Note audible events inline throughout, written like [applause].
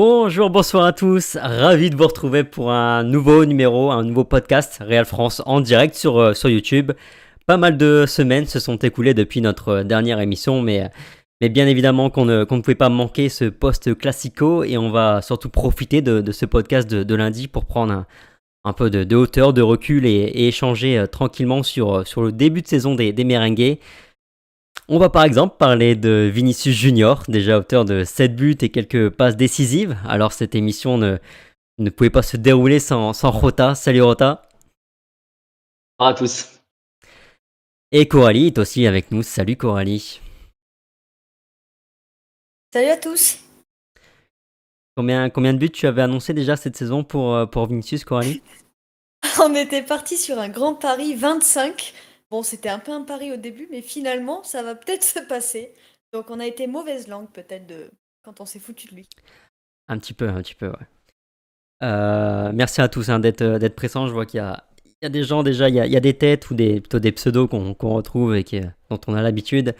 Bonjour, bonsoir à tous. Ravi de vous retrouver pour un nouveau numéro, un nouveau podcast Real France en direct sur, euh, YouTube. Pas mal de semaines se sont écoulées depuis notre dernière émission, mais, bien évidemment qu'on ne, ne pouvait pas manquer ce post classico et on va surtout profiter de, ce podcast de, lundi pour prendre un, peu de, hauteur, de recul et, échanger euh, tranquillement sur, sur le début de saison des, des merengues. On va par exemple parler de Vinicius Junior, déjà auteur de 7 buts et quelques passes décisives. Alors cette émission ne, ne pouvait pas se dérouler sans, sans Rota. Salut Rota. Bonjour à tous. Et Coralie est aussi avec nous. Salut Coralie. Salut à tous. Combien, combien de buts tu avais annoncé déjà cette saison pour, euh, pour Vinicius, Coralie? [laughs] On était parti sur un grand pari 25. Bon, c'était un peu un pari au début, mais finalement, ça va peut-être se passer. Donc on a été mauvaise langue peut-être de quand on s'est foutu de lui. Un petit peu, un petit peu, ouais. Euh, merci à tous hein, d'être euh, d'être présents. Je vois qu'il y y a des gens déjà, il y a, il y a des têtes ou des, plutôt des pseudos qu'on retrouve et qui, dont on a l'habitude.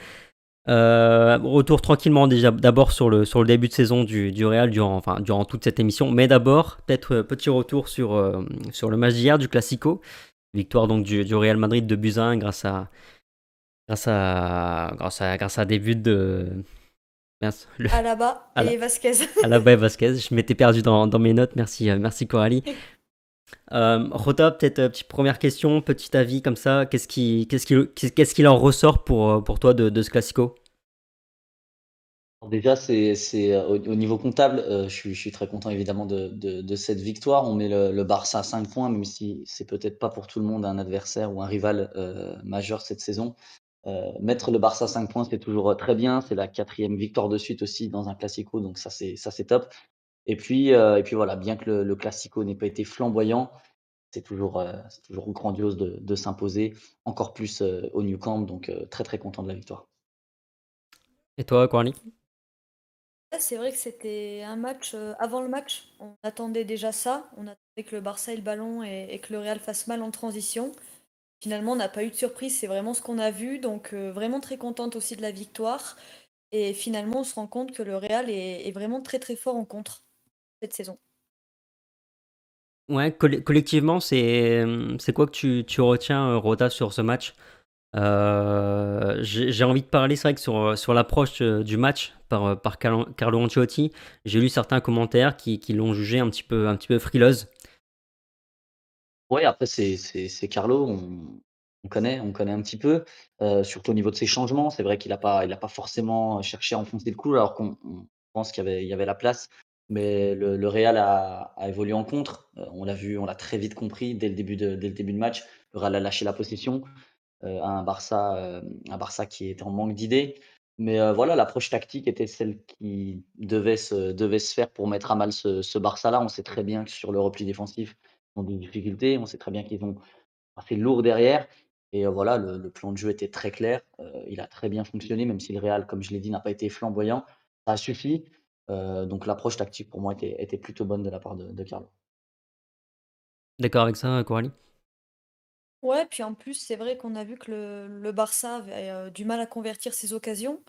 Euh, retour tranquillement déjà d'abord sur le, sur le début de saison du, du Real durant, enfin, durant toute cette émission. Mais d'abord, peut-être euh, petit retour sur, euh, sur le match d'hier du Classico. Victoire donc du, du Real Madrid de Buzyn grâce à, grâce à, grâce à, grâce à des buts de. Mince, le- Alaba [laughs] Ala- et Vasquez. [laughs] Alaba et Vasquez. Je m'étais perdu dans, dans mes notes. Merci, euh, merci Coralie. [laughs] Euh, Rota, peut-être euh, petite première question, petit avis comme ça. Qu'est-ce qui, qu'est-ce qui, qu'est-ce qu'il en ressort pour, euh, pour toi de, de ce Classico? Déjà, c'est, c'est, euh, au, au niveau comptable, euh, je, suis, je suis très content évidemment de, de, cette victoire. On met le, Barça à 5 points, même si c'est peut-être pas pour tout le monde un adversaire ou un rival euh, majeur cette saison. Mettre le Barça à 5 points, c'est toujours très bien. C'est la quatrième victoire de suite aussi dans un Classico, donc ça c'est, ça c'est top. Et puis, et puis voilà, bien que le, le Classico n'ait pas été flamboyant, c'est toujours, c'est toujours grandiose de, de s'imposer, encore plus au New Camp, donc très très content de la victoire. Et toi, Là, C'est vrai que c'était un match, euh, avant le match, on attendait déjà ça. On attendait que le Barça ait le ballon et, que le Real fasse mal en transition. Finalement, on n'a pas eu de surprise, c'est vraiment ce qu'on a vu. Donc euh, vraiment très contente aussi de la victoire. Et finalement, on se rend compte que le Real est, vraiment très très fort en contre cette saison. Ouais, coll- collectivement, c'est, c'est quoi que tu, tu retiens, euh, Rota, sur ce match? Euh, J'ai envie de parler, c'est vrai sur, sur l'approche euh, du match par, euh, par Carlo Ancelotti, j'ai lu certains commentaires qui, qui l'ont jugé un petit peu, un petit peu frileuse. Ouais, après c'est Carlo, on on connaît on connaît un petit peu, surtout au niveau de ses changements. C'est vrai qu'il a pas pas forcément cherché à enfoncer le clou alors qu'on on pense qu'il y avait il y avait la place. Mais le Real a a évolué en contre, on l'a vu, on l'a très vite compris dès le début de dès le début de match. Le Real a lâché la possession, heu, à un Barça, hem, un Barça qui était en manque d'idées. Mais, heu, voilà, l'approche tactique était celle qui devait se faire pour mettre à mal ce Barça-là. On sait très bien que sur le repli défensif, ils ont des difficultés. On sait très bien qu'ils ont assez lourd derrière et voilà, le plan de jeu était très clair, il a très bien fonctionné, même si le Real, comme je l'ai dit, n'a pas été flamboyant. Ça a suffi, donc l'approche tactique pour moi était était plutôt bonne de la part de de Carlo. D'accord avec ça, Coralie? Ouais, puis en plus, c'est vrai qu'on a vu que le, Barça avait euh, du mal à convertir ses occasions.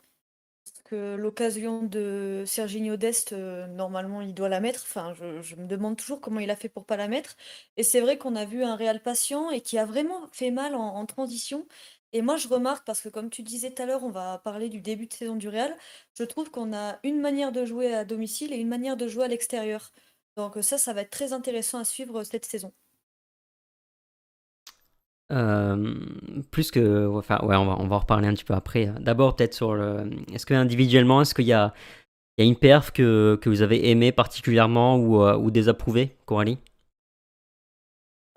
Parce que l'occasion de Serginho Dest, euh, normalement, il doit la mettre. Enfin, je, me demande toujours comment il a fait pour pas la mettre. Et c'est vrai qu'on a vu un Real patient et qui a vraiment fait mal en, en transition. Et moi, je remarque, parce que comme tu disais tout à l'heure, on va parler du début de saison du Real, je trouve qu'on a une manière de jouer à domicile et une manière de jouer à l'extérieur. Donc ça, ça va être très intéressant à suivre cette saison. Euh, plus que, enfin, ouais, on va, on va en reparler un petit peu après. D'abord, peut-être sur le, est-ce que individuellement, est-ce qu'il y a, il y a une perf que, que vous avez aimé particulièrement ou, euh, ou désapprouvé, Coralie?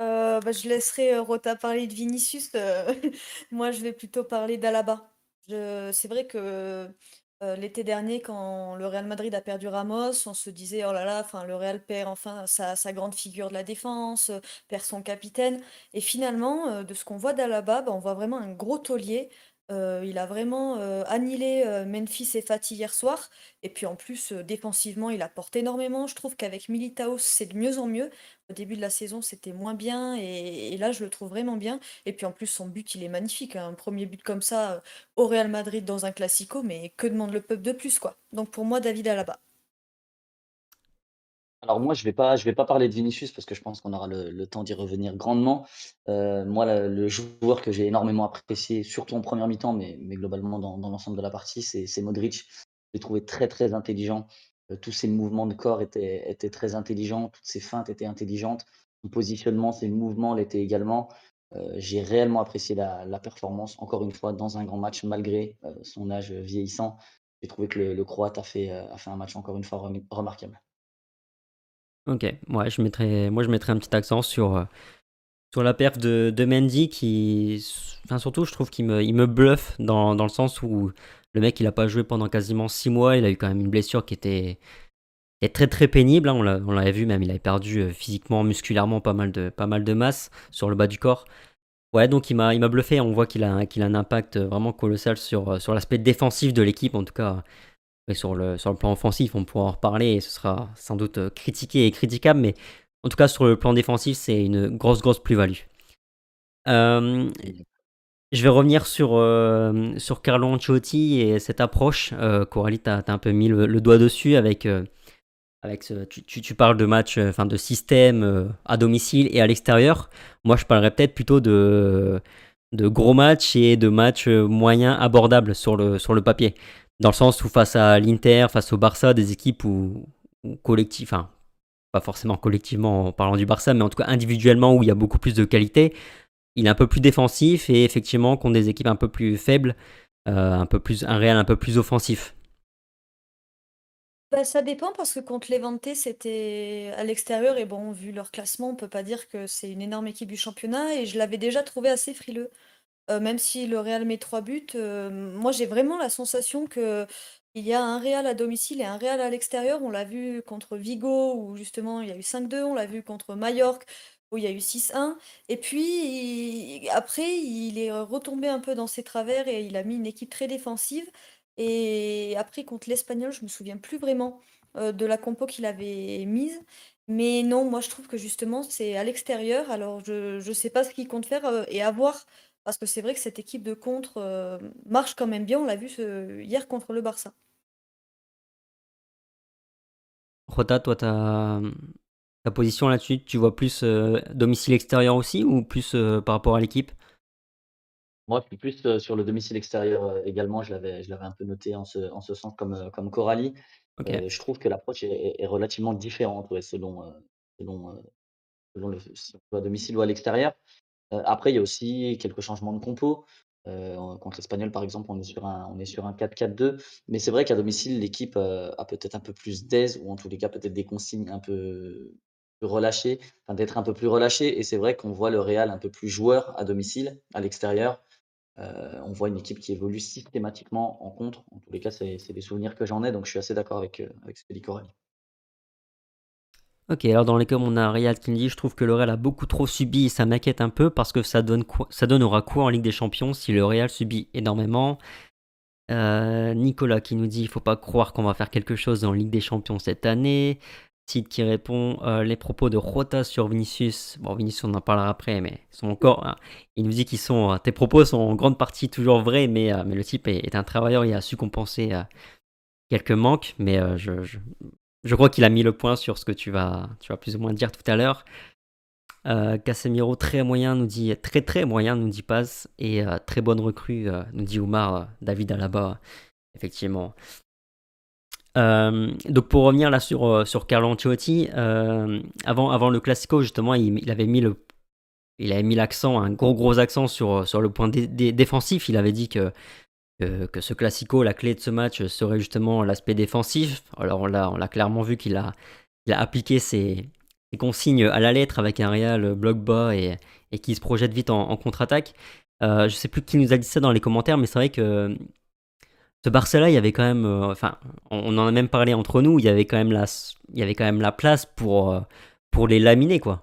Euh, bah, je laisserai Rota parler de Vinicius. [laughs] moi, je vais plutôt parler d'Alaba. C'est vrai que euh, l'été dernier, quand le Real Madrid a perdu Ramos, on se disait, oh là là, le Real perd enfin sa, sa grande figure de la défense, euh, perd son capitaine. Et finalement, euh, de ce qu'on voit d'Alaba, bah, on voit vraiment un gros taulier. Euh, il a vraiment euh, annihilé euh, Memphis et Fati hier soir. Et puis en plus, défensivement, il apporte énormément. Je trouve qu'avec Militao, c'est de mieux en mieux. Au début de la saison, c'était moins bien et, là, je le trouve vraiment bien. Et puis en plus, son but, il est magnifique. hein. Un premier but comme ça au Real Madrid dans un Classico, mais que demande le peuple de plus, quoi. Donc pour moi, David Alaba. Alors moi, je vais vais pas parler de Vinicius parce que je pense qu'on aura le temps d'y revenir grandement. Heu, moi, le le joueur que j'ai énormément apprécié, surtout en première mi-temps, mais mais globalement dans l'ensemble de la partie, c'est Modric. Je l'ai trouvé très, très intelligent. Heu, tous ses mouvements de corps étaient étaient très intelligents, toutes ses feintes étaient intelligentes. Son positionnement, ses mouvements l'étaient également. Heu, j'ai réellement apprécié la performance, encore une fois, dans un grand match malgré, heu, son âge, vieillissant. J'ai trouvé que le le croate a fait, un match encore une fois remarquable. OK, je moi je mettrais un petit accent sur, heu, sur la perf de de Mendy qui enfin surtout je trouve qu'il me il me bluffe dans dans le sens où le mec il a pas joué pendant quasiment 6 mois, il a eu quand même une blessure qui était très, très pénible, hein, on l'a on l'avait vu même, il avait perdu, heu, physiquement, musculairement pas mal de pas mal de masse sur le bas du corps. Ouais, donc il m'a bluffé, on voit qu'il a qu'il a un impact, heu, vraiment colossal sur, sur l'aspect défensif de l'équipe. En tout cas, sur le plan offensif, on pourra en reparler et ce sera sans doute, heu, critiqué et critiquable, mais en tout cas sur le plan défensif, c'est une grosse, grosse plus-value. Hem, je vais revenir sur, hem, sur Carlo Ancelotti et cette approche, Coralie, tu as un peu mis le doigt dessus avec, avec ce tu tu parles de match, enfin de système, à domicile et à l'extérieur. Moi, je parlerais peut-être plutôt de gros matchs et de matchs, moyens abordables sur le sur le papier. Dans le sens où face à l'Inter, face au Barça, des équipes où où collectif enfin, pas forcément collectivement en parlant du Barça, mais en tout cas individuellement où il y a beaucoup plus de qualité, il est un peu plus défensif et effectivement contre des équipes un peu plus faibles, heu, un peu plus un Real un peu plus offensif. Bah, ça dépend parce que contre Levante, c'était à l'extérieur et bon, vu leur classement, on peut pas dire que c'est une énorme équipe du championnat et je l'avais déjà trouvé assez frileux. Heu, même si le Real met 3 buts, heu, moi j'ai vraiment la sensation qu'il y a un Real à domicile et un Real à l'extérieur. On l'a vu contre Vigo où justement il y a eu 5-2, on l'a vu contre Majorque où il y a eu 6-1 et puis après il est retombé un peu dans ses travers et il a mis une équipe très défensive et après contre l'Espagnol, je me souviens plus vraiment, heu, de la compo qu'il avait mise. Mais non, moi je trouve que justement c'est à l'extérieur. Alors je je sais pas ce qu'il compte faire, et à voir parce que c'est vrai que cette équipe de contre, heu, marche quand même bien. On l'a vu ce hier contre le Barça. Rota, toi, ta, ta position là-dessus, tu vois plus, heu, domicile extérieur aussi ou plus, heu, par rapport à l'équipe? Moi, je suis plus, sur le domicile extérieur, également. Je l'avais je l'avais un peu noté en ce en ce sens comme, comme Coralie. OK. Je trouve que l'approche est est est relativement différente, ouais, selon, selon, selon le si on joue à domicile ou à l'extérieur. Après, il y a aussi quelques changements de compo. Contre l'Espagnol, par exemple, on est sur un un 4-4-2. Mais c'est vrai qu'à domicile, l'équipe, a peut-être un peu plus d'aise ou en tous les cas, peut-être des consignes un peu plus relâchées, d'être un peu plus relâché et c'est vrai qu'on voit le Real un peu plus joueur à domicile. À l'extérieur, on voit une équipe qui évolue systématiquement en contre. En tous les cas, c'est des souvenirs que j'en ai, donc je suis assez d'accord avec, heu, avec ce que dit Coralie. OK, alors dans les com, on a Riyad qui me dit: «Je trouve que le Real a beaucoup trop subi et ça m'inquiète un peu parce que ça donne donnera quoi en Ligue des Champions si le Real subit énormément?» Heu, Nicolas qui nous dit: «Il faut pas croire qu'on va faire quelque chose en Ligue des Champions cette année». Sid qui répond: «Heu, les propos de Jota sur Vinicius» bon Vinicius on en parlera après, mais ils sont encore hein, il nous dit qu'ils sont, heu: «Tes propos sont en grande partie toujours vrais, mais heu, mais le type est un travailleur, il a su compenser, quelques manques». Mais je je crois qu'il a mis le point sur ce que tu vas tu vas plus ou moins dire tout à l'heure. Heu, Casemiro très moyen nous dit très, très moyen nous dit Paz et heu, très bonne recrue, heu, nous dit Oumar, David Alaba, effectivement. Donc pour revenir là sur, sur Carlo Ancelotti, avant avant le Classico justement, il avait mis le il mis l'accent, un gros, gros accent sur, sur le point dé dé défensif. Il avait dit que que ce Classico, la clé de ce match, serait justement l'aspect défensif. Alors on l'a clairement vu qu'il a appliqué ses consignes à la lettre avec un Real, bloc bas et qui se projette vite en contre-attaque. Heu, je sais plus qui nous a dit ça dans les commentaires, mais c'est vrai que ce Barça-là, il y avait quand même, enfin, on en a même parlé entre nous, il y avait quand même la il y avait quand même la place pour, pour les laminer, quoi.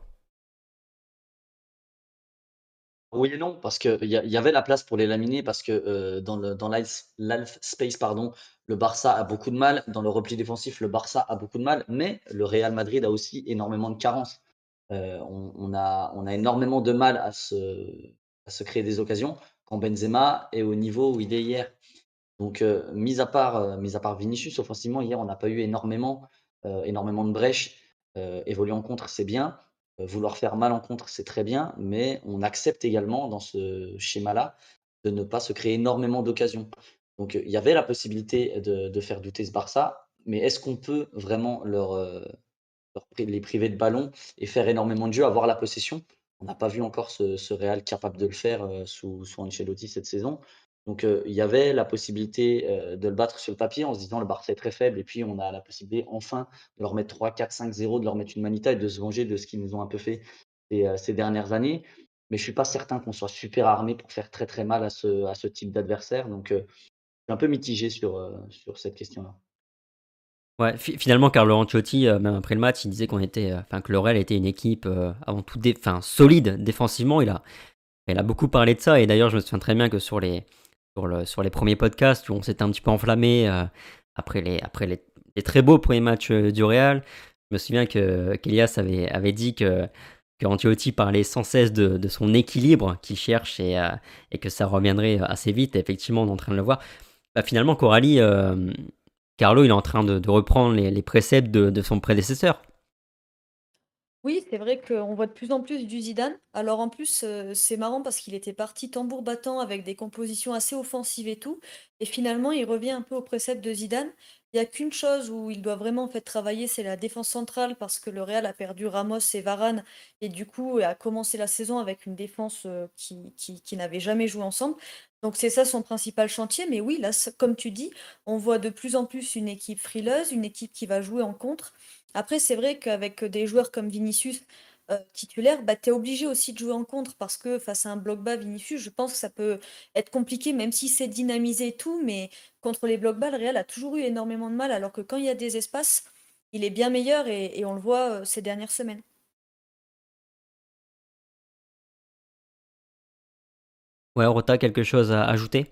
Oui et non, parce qu'il y il y avait la place pour les laminer parce que, heu, dans le dans l'half space pardon, le Barça a beaucoup de mal. Dans le repli défensif, le Barça a beaucoup de mal, mais le Real Madrid a aussi énormément de carences. Heu, on a on a énormément de mal à se créer des occasions quand Benzema est au niveau où il est hier. Donc, heu, mis à part, mis à part Vinicius, offensivement, hier, on n'a pas eu énormément, énormément de brèches. évoluer en contre, c'est bien. Vouloir faire mal en contre, c'est très bien, mais on accepte également dans ce schéma-là de ne pas se créer énormément d'occasions. Donc il y avait la possibilité de, faire douter ce Barça, mais est-ce qu'on peut vraiment leur, les priver de ballon et faire énormément de jeux, avoir la possession? On n'a pas vu encore ce, Real capable de le faire sous, sous Ancelotti cette saison. Donc il y avait la possibilité de le battre sur le papier en se disant le Barça est très faible et puis on a la possibilité enfin de leur mettre 3, 4, 5, 0, de leur mettre une manita et de se venger de ce qu'ils nous ont un peu fait ces, dernières années. Mais je ne suis pas certain qu'on soit super armé pour faire très très mal à ce, à ce type d'adversaire. Donc je suis un peu mitigé sur, sur cette question-là. Ouais, finalement, Carlo Ancelotti, même après le match, il disait qu'on était, que le Real était une équipe avant tout, solide défensivement. Il a, il a beaucoup parlé de ça et d'ailleurs, je me souviens très bien que sur les, sur, les premiers podcasts où on s'était un petit peu enflammé euh, après, les, après les, très beaux premiers matchs euh, du Real. Je me souviens que qu'Elias avait, avait dit que, que parlait sans cesse de, son équilibre qu'il cherche et, euh, et, que ça reviendrait assez vite. effectivement, on est en train de le voir. Bah, finalement, Coralie, Carlo, il est en train de, reprendre les, les préceptes de, de, son prédécesseur. Oui, c'est vrai qu'on voit de plus en plus du Zidane. Alors en plus, c'est marrant parce qu'il était parti tambour battant avec des compositions assez offensives et tout. Et finalement, il revient un peu au précepte de Zidane. Il y a qu'une chose où il doit vraiment en travailler, c'est la défense centrale parce que le Real a perdu Ramos et Varane et du coup a commencé la saison avec une défense qui, qui n'avait jamais joué ensemble. Donc c'est ça son principal chantier. Mais oui, là, comme tu dis, on voit de plus en plus une équipe frileuse, une équipe qui va jouer en contre. Après, c'est vrai qu'avec des joueurs comme Vinicius euh, titulaire, bah, tu es obligé aussi de jouer en contre parce que face à un bloc bas Vinicius, je pense que ça peut être compliqué, même si c'est dynamisé et tout, mais contre les blocs bas, le Real a toujours eu énormément de mal, alors que quand il y a des espaces, il est bien meilleur et, on le voit euh, ces dernières semaines. Ouais, Rota, quelque chose à ajouter?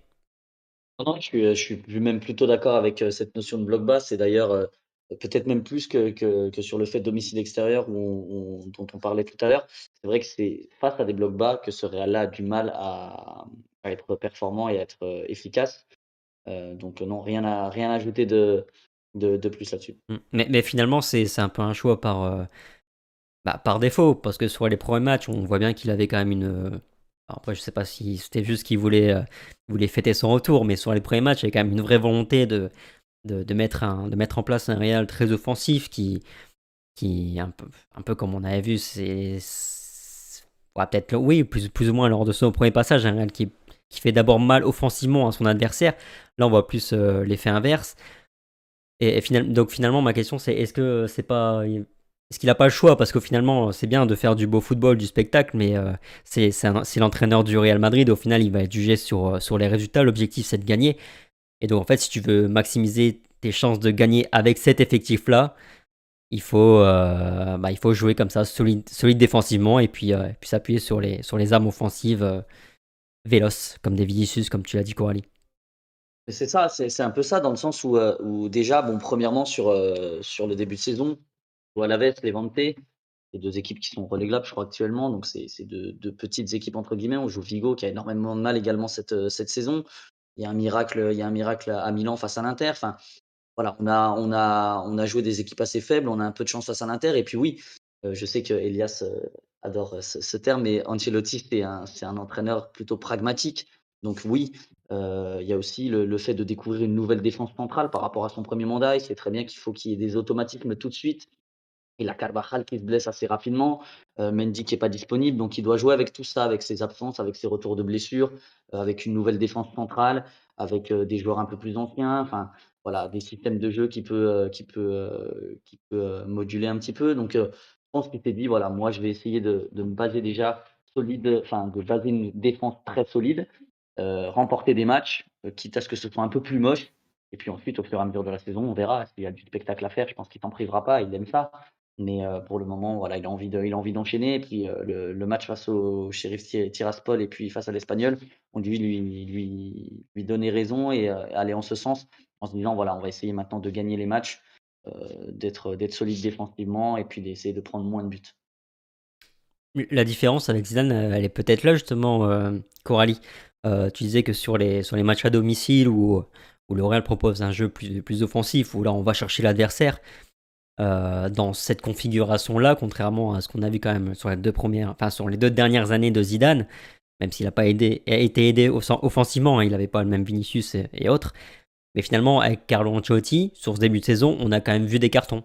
Non, je suis, je suis même plutôt d'accord avec euh, cette notion de bloc bas. C'est d'ailleurs peut-être même plus que, que, sur le fait domicile extérieur où dont on parlait tout à l'heure. C'est vrai que c'est face à des blocs bas que ce Real-là a du mal à, à, être performant et à être euh, efficace. Euh, donc non, rien à, rien à ajouter de, de, de plus là-dessus. Mmh. Mais, mais, finalement, c'est un peu un choix par, euh, bah, par défaut, parce que sur les premiers matchs, on voit bien qu'il avait quand même une... après, je sais pas si c'était juste qu'il voulait, voulait fêter son retour, mais sur les premiers matchs, il y avait quand même une vraie volonté de, mettre en place un Real très offensif qui, un, peu, comme on avait vu, c'est. peut-être, oui, plus, ou moins lors de son premier passage, un Real qui, qui fait d'abord mal offensivement à son adversaire. Là, on voit plus euh, l'effet inverse. Et, donc finalement, ma question c'est est-ce que c'est pas est-ce qu'il n'a pas le choix Parce que finalement, c'est bien de faire du beau football, du spectacle, mais euh, c'est l'entraîneur du Real Madrid. Au final, il va être jugé sur, euh, sur les résultats. L'objectif, c'est de gagner. Et donc, en fait, si tu veux maximiser tes chances de gagner avec cet effectif-là, il faut, euh, bah, jouer comme ça, solide, défensivement, et puis, s'appuyer sur les, armes offensives véloces, comme des Vinicius, comme tu l'as dit, Coralie. C'est ça, c'est un peu ça, dans le sens où, déjà, bon, premièrement, sur le début de saison, Alaves, Levante, les deux équipes qui sont reléglables, je crois, actuellement. Donc, c'est deux, deux, petites équipes, entre guillemets. On joue Vigo, qui a énormément de mal également cette, cette saison il y a un miracle, il y a un miracle à Milan face à l'Inter. Enfin, voilà, on a, on a, on a joué des équipes assez faibles, on a un peu de chance face à l'Inter. Et puis oui, euh, je sais que Elias euh, adore euh, ce, terme, mais Ancelotti c'est un, un entraîneur plutôt pragmatique. Donc oui, il y a aussi le, fait de découvrir une nouvelle défense centrale par rapport à son premier mandat. Il sait très bien qu'il faut qu'il y ait des automatismes tout de suite. Il a Carvajal qui se blesse assez rapidement, Mendy qui n'est pas disponible, donc il doit jouer avec tout ça, avec ses absences, avec ses retours de blessures, avec une nouvelle défense centrale, avec des joueurs un peu plus anciens, enfin voilà, des systèmes de jeu qui peut, qui peut, qui peut moduler un petit peu. Donc je pense qu'il s'est dit voilà, moi je vais essayer de, de, me baser déjà solide, enfin de baser une défense très solide, remporter des matchs, quitte à ce que ce soit un peu plus moche. Et puis ensuite, au fur et à mesure de la saison, on verra s'il y a du spectacle à faire. Je pense qu'il s'en privera pas, il aime ça. Mais pour le moment, voilà, il a envie de, il a envie d'enchaîner. Et puis le, le, match face au shérif Tiraspol et puis face à l'Espagnol, on lui, lui, lui, lui donner raison et aller en ce sens en se disant voilà, on va essayer maintenant de gagner les matchs, d'être, d'être solide défensivement et puis d'essayer de prendre moins de buts. La différence avec Zidane, elle est peut-être là justement, Coralie. tu disais que sur les, sur les matchs à domicile où, où le Real propose un jeu plus, plus offensif, où là on va chercher l'adversaire, dans cette configuration-là, contrairement à ce qu'on a vu quand même sur les deux premières, enfin sur les deux dernières années de Zidane, même s'il n'a pas été aidé offensivement, hein, il n'avait pas le même Vinicius et, autres. Mais finalement, avec Carlo Ancelotti, sur ce début de saison, on a quand même vu des cartons.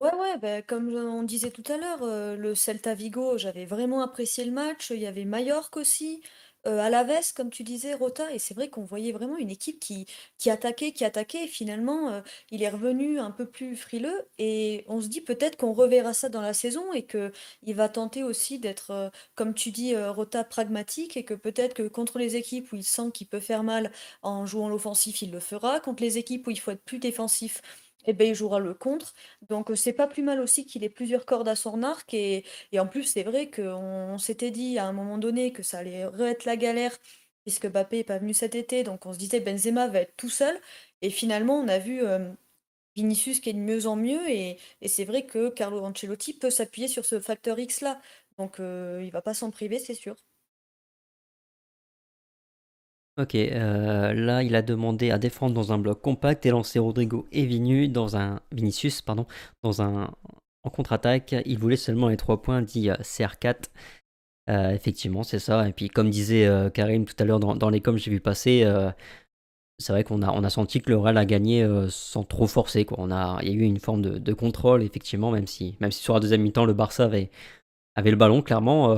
Ouais, ouais, bah, comme on disait tout à l'heure, euh, le Celta Vigo, j'avais vraiment apprécié le match. Il y avait Mallorca aussi. À la veste, comme tu disais, Rota, et c'est vrai qu'on voyait vraiment une équipe qui, qui attaquait, qui attaquait, et finalement, il est revenu un peu plus frileux, et on se dit peut-être qu'on reverra ça dans la saison, et que il va tenter aussi d'être, comme tu dis, Rota pragmatique, et que peut-être que contre les équipes où il sent qu'il peut faire mal en jouant l'offensif, il le fera, contre les équipes où il faut être plus défensif, eh ben, il jouera le contre. Donc, c'est pas plus mal aussi qu'il ait plusieurs cordes à son arc. Et, en plus, c'est vrai qu'on on, s'était dit à un moment donné que ça allait être la galère, puisque Mbappé n'est pas venu cet été. Donc, on se disait Benzema va être tout seul. Et finalement, on a vu Vinicius qui est de mieux en mieux. Et, c'est vrai que Carlo Ancelotti peut s'appuyer sur ce facteur X-là. Donc, il va pas s'en priver, c'est sûr. Ok, euh, là il a demandé à défendre dans un bloc compact et lancer Rodrigo et Vinu dans un Vinicius pardon dans un en contre-attaque. Il voulait seulement les trois points, dit euh, CR4. Euh, effectivement, c'est ça. Et puis comme disait Karim tout à l'heure dans, les coms, j'ai vu passer. c'est vrai qu'on a, on a senti que le Real a gagné sans trop forcer. Quoi. On a, il y a eu une forme de, contrôle, effectivement, même si, même si sur la deuxième mi-temps, le Barça avait, avait le ballon, clairement.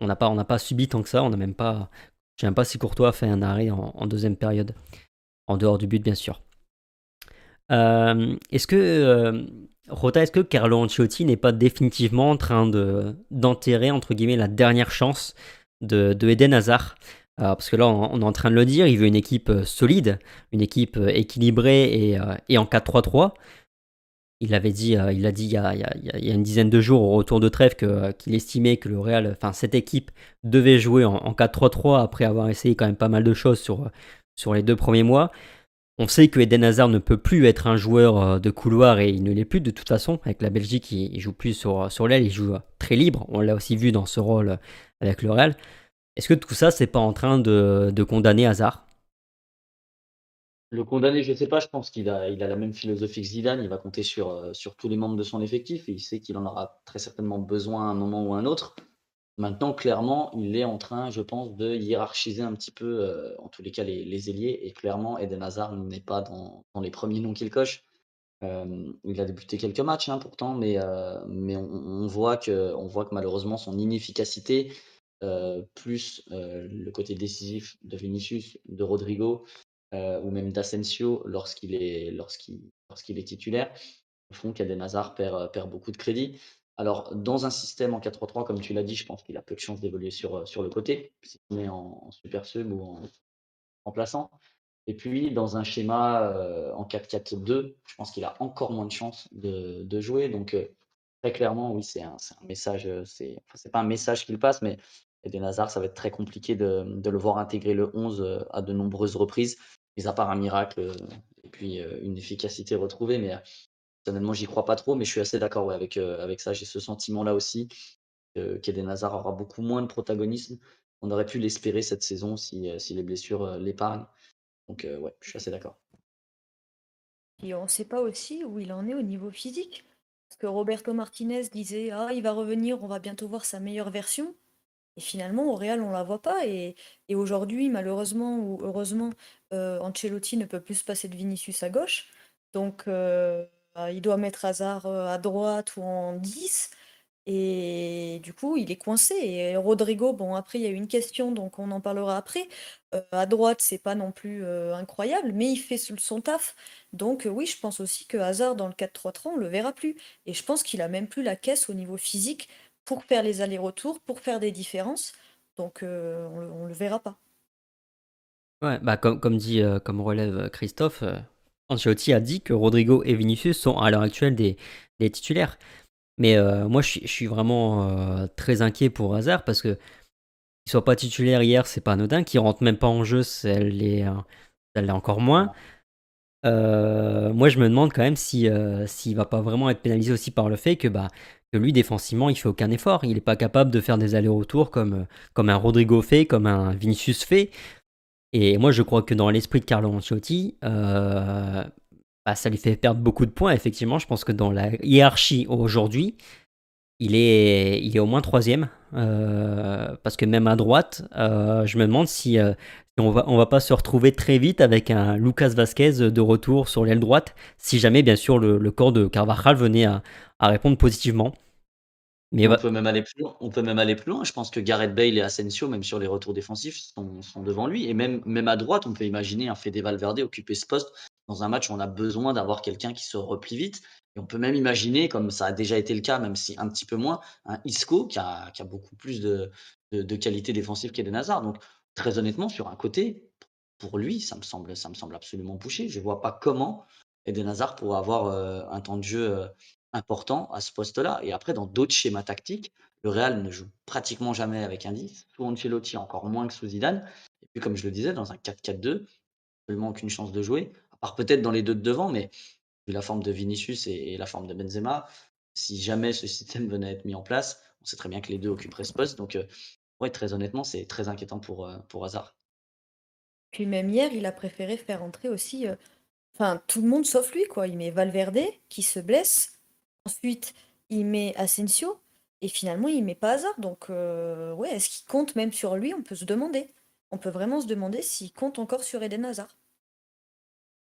on n'a pas, on pas subi tant que ça. On n'a même pas je ne sais pas si Courtois fait un arrêt en, deuxième période, en dehors du but bien sûr. Euh, est-ce que euh, Rota, est-ce que Carlo Ancelotti n'est pas définitivement en train de d'enterrer entre guillemets la dernière chance de, de Eden Hazard? Parce que là, on, est en train de le dire, il veut une équipe euh, solide, une équipe équilibrée et en 4-3-3 il avait dit, euh, il dit il y a, une dizaine de jours au retour de trêve euh, qu'il estimait que le Real, enfin cette équipe devait jouer en, 4-3-3 après avoir essayé quand même pas mal de choses sur, sur les deux premiers mois. On sait que Eden Hazard ne peut plus être un joueur euh, de couloir et il ne l'est plus de toute façon. Avec la Belgique, il, joue plus sur, sur l'aile, il joue très libre. On l'a aussi vu dans ce rôle avec le Real. Est-ce que tout ça, c'est pas en train de, de condamner Hazard? Le condamner, je ne sais pas, je pense qu'il a, il a la même philosophie que Zidane, il va compter sur, euh, sur tous les membres de son effectif et il sait qu'il en aura très certainement besoin à un moment ou à un autre. Maintenant, clairement, il est en train, je pense, de hiérarchiser un petit peu, euh, en tous les cas, les, les, ailiers. Et clairement, Eden Hazard n'est pas dans, dans, les premiers noms qu'il coche. Euh, il a débuté quelques matchs hein, pourtant, mais, mais on, voit que, on voit que malheureusement son inefficacité, plus le côté décisif de Vinicius, de Rodrigo, euh, ou même d'Asensio lorsqu'il est, lorsqu'il, lorsqu'il est titulaire, font qu'Aden Hazard perd, euh, perd beaucoup de crédit. Alors, dans un système en 4-3-3, comme tu l'as dit, je pense qu'il a peu de chances d'évoluer sur, euh, sur le côté, si est en, super sub ou en remplaçant. Et puis, dans un schéma en 4-4-2, je pense qu'il a encore moins de chances de, de jouer. Donc, très clairement, oui, c'est un, un, message, c'est enfin, pas un message qu'il passe, mais Eden Hazard, ça va être très compliqué de, de, le voir intégrer le 11 à de nombreuses reprises mis à part un miracle euh, et puis euh, une efficacité retrouvée. Mais euh, personnellement, j'y crois pas trop, mais je suis assez d'accord avec, avec ça. J'ai ce sentiment-là aussi qu'Eden Hazard aura beaucoup moins de protagonisme. On aurait pu l'espérer cette saison si, si les blessures l'épargnent. Donc, ouais, je suis assez d'accord. Et on ne sait pas aussi où il en est au niveau physique. Parce que Roberto Martinez disait Ah, il va revenir, on va bientôt voir sa meilleure version. Et finalement, au Real, on la voit pas. Et, et aujourd'hui, malheureusement ou heureusement, euh, Ancelotti ne peut plus se passer de Vinicius à gauche. Donc, euh, bah, il doit mettre Hazard euh, à droite ou en 10. Et du coup, il est coincé. Et Rodrigo, bon, après, il y a eu une question, donc on en parlera après. à droite, c'est pas non plus incroyable, mais il fait son taf. Donc, oui, je pense aussi que Hazard, dans le 4-3-3, on le verra plus. Et je pense qu'il a même plus la caisse au niveau physique pour faire les allers-retours, pour faire des différences. Donc euh, on, ne le verra pas. Ouais, bah comme, dit, euh, comme relève euh, Christophe, Ancelotti a dit que Rodrigo et Vinicius sont à l'heure actuelle des, titulaires. Mais moi, je, suis vraiment très inquiet pour Hazard parce que qu'il soit pas titulaire hier, c'est pas anodin. Qu'il rentre même pas en jeu, c'est l'est encore moins. moi, je me demande quand même si s'il va pas vraiment être pénalisé aussi par le fait que bah lui, défensivement, il fait aucun effort. Il n'est pas capable de faire des allers-retours comme, un Rodrigo fait, comme un Vinicius fait. Et moi, je crois que dans l'esprit de Carlo Ancelotti, euh, bah, ça lui fait perdre beaucoup de points. Effectivement, je pense que dans la hiérarchie aujourd'hui, il est, il est au moins troisième. Euh, parce que même à droite, euh, je me demande si, euh, on va, on va pas se retrouver très vite avec un Lucas Vasquez de retour sur l'aile droite, si jamais, bien sûr, le, corps de Carvajal venait à, répondre positivement. Mais on, peut même aller plus loin. on peut même aller plus loin. Je pense que Gareth Bale et Asensio, même sur les retours défensifs, sont, sont devant lui. Et même, même à droite, on peut imaginer un Fede Valverde occuper ce poste dans un match où on a besoin d'avoir quelqu'un qui se replie vite. Et on peut même imaginer, comme ça a déjà été le cas, même si un petit peu moins, un Isco qui a, beaucoup plus de, qualité défensive qu'Eden Hazard. Donc, très honnêtement, sur un côté, pour lui, ça me semble, absolument bouché. Je ne vois pas comment Eden Hazard pourrait avoir euh, un temps de jeu euh, important à ce poste-là. Et après, dans d'autres schémas tactiques, le Real ne joue pratiquement jamais avec un 10, sous Ancelotti, encore moins que sous Zidane. Et puis, comme je le disais, dans un 4-4-2, absolument aucune chance de jouer, à part peut-être dans les deux de devant, mais la forme de Vinicius et, la forme de Benzema, si jamais ce système venait à être mis en place, on sait très bien que les deux occuperaient ce poste. Donc, euh, ouais, très honnêtement, c'est très inquiétant pour, euh, pour Hazard. Puis même hier, il a préféré faire entrer aussi, euh, enfin tout le monde sauf lui, quoi. Il met Valverde qui se blesse. Ensuite, il met Asensio et finalement, il met pas Hazard. Donc, ouais, est-ce qu'il compte même sur lui? On peut se demander. On peut vraiment se demander s'il compte encore sur Eden Hazard.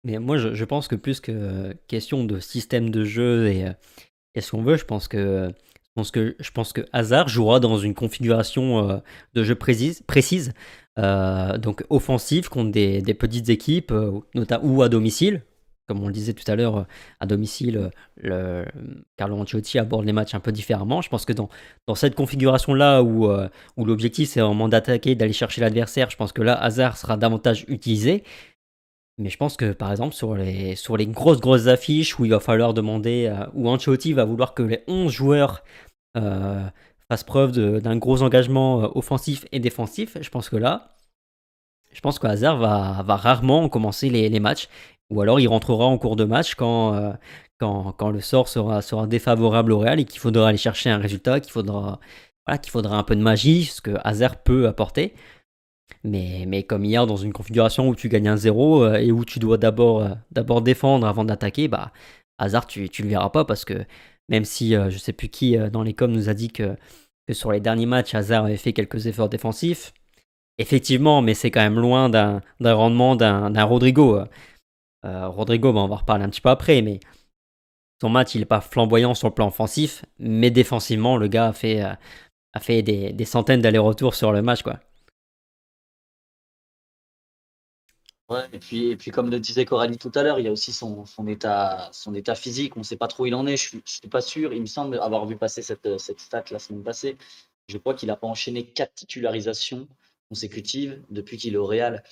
Mais moi, je, pense que plus que question de système de jeu et, et ce qu'on veut, je pense que je pense que, Hazard jouera dans une configuration euh, de jeu précise, euh, donc offensive contre des, petites équipes, euh, notamment ou à domicile. Comme on le disait tout à l'heure, à domicile, le, Carlo Ancelotti aborde les matchs un peu différemment. Je pense que dans, dans cette configuration-là où, où l'objectif c'est vraiment d'attaquer, d'aller chercher l'adversaire, je pense que là, Hazard sera davantage utilisé. Mais je pense que par exemple sur les, sur les grosses grosses affiches où il va falloir demander, euh, où Ancelotti va vouloir que les 11 joueurs euh, fassent preuve d'un gros engagement euh, offensif et défensif, je pense que là, je pense que Hazard va, va rarement commencer les, les, matchs. Ou alors il rentrera en cours de match quand, quand, quand, le sort sera, sera défavorable au Real et qu'il faudra aller chercher un résultat, qu'il faudra, voilà, qu'il faudra un peu de magie, ce que Hazard peut apporter. Mais, mais comme hier, dans une configuration où tu gagnes un 0 euh, et où tu dois d'abord euh, d'abord défendre avant d'attaquer, bah, hasard, tu, tu le verras pas parce que même si euh, je sais plus qui dans les coms nous a dit que, que sur les derniers matchs, Hazard avait fait quelques efforts défensifs, effectivement, mais c'est quand même loin d'un rendement d'un Rodrigo. Rodrigo, bah, on va en reparler un petit peu après, mais son match, il n'est pas flamboyant sur le plan offensif, mais défensivement, le gars a fait, a fait des, des centaines d'allers-retours sur le match. quoi. Et puis, et puis comme le disait Coralie tout à l'heure, il y a aussi son, état, son état physique. On ne sait pas trop où il en est. Je ne suis pas sûr. Il me semble avoir vu passer cette, cette stat la semaine passée. Je crois qu'il n'a pas enchaîné quatre titularisations consécutives depuis qu'il est au Real.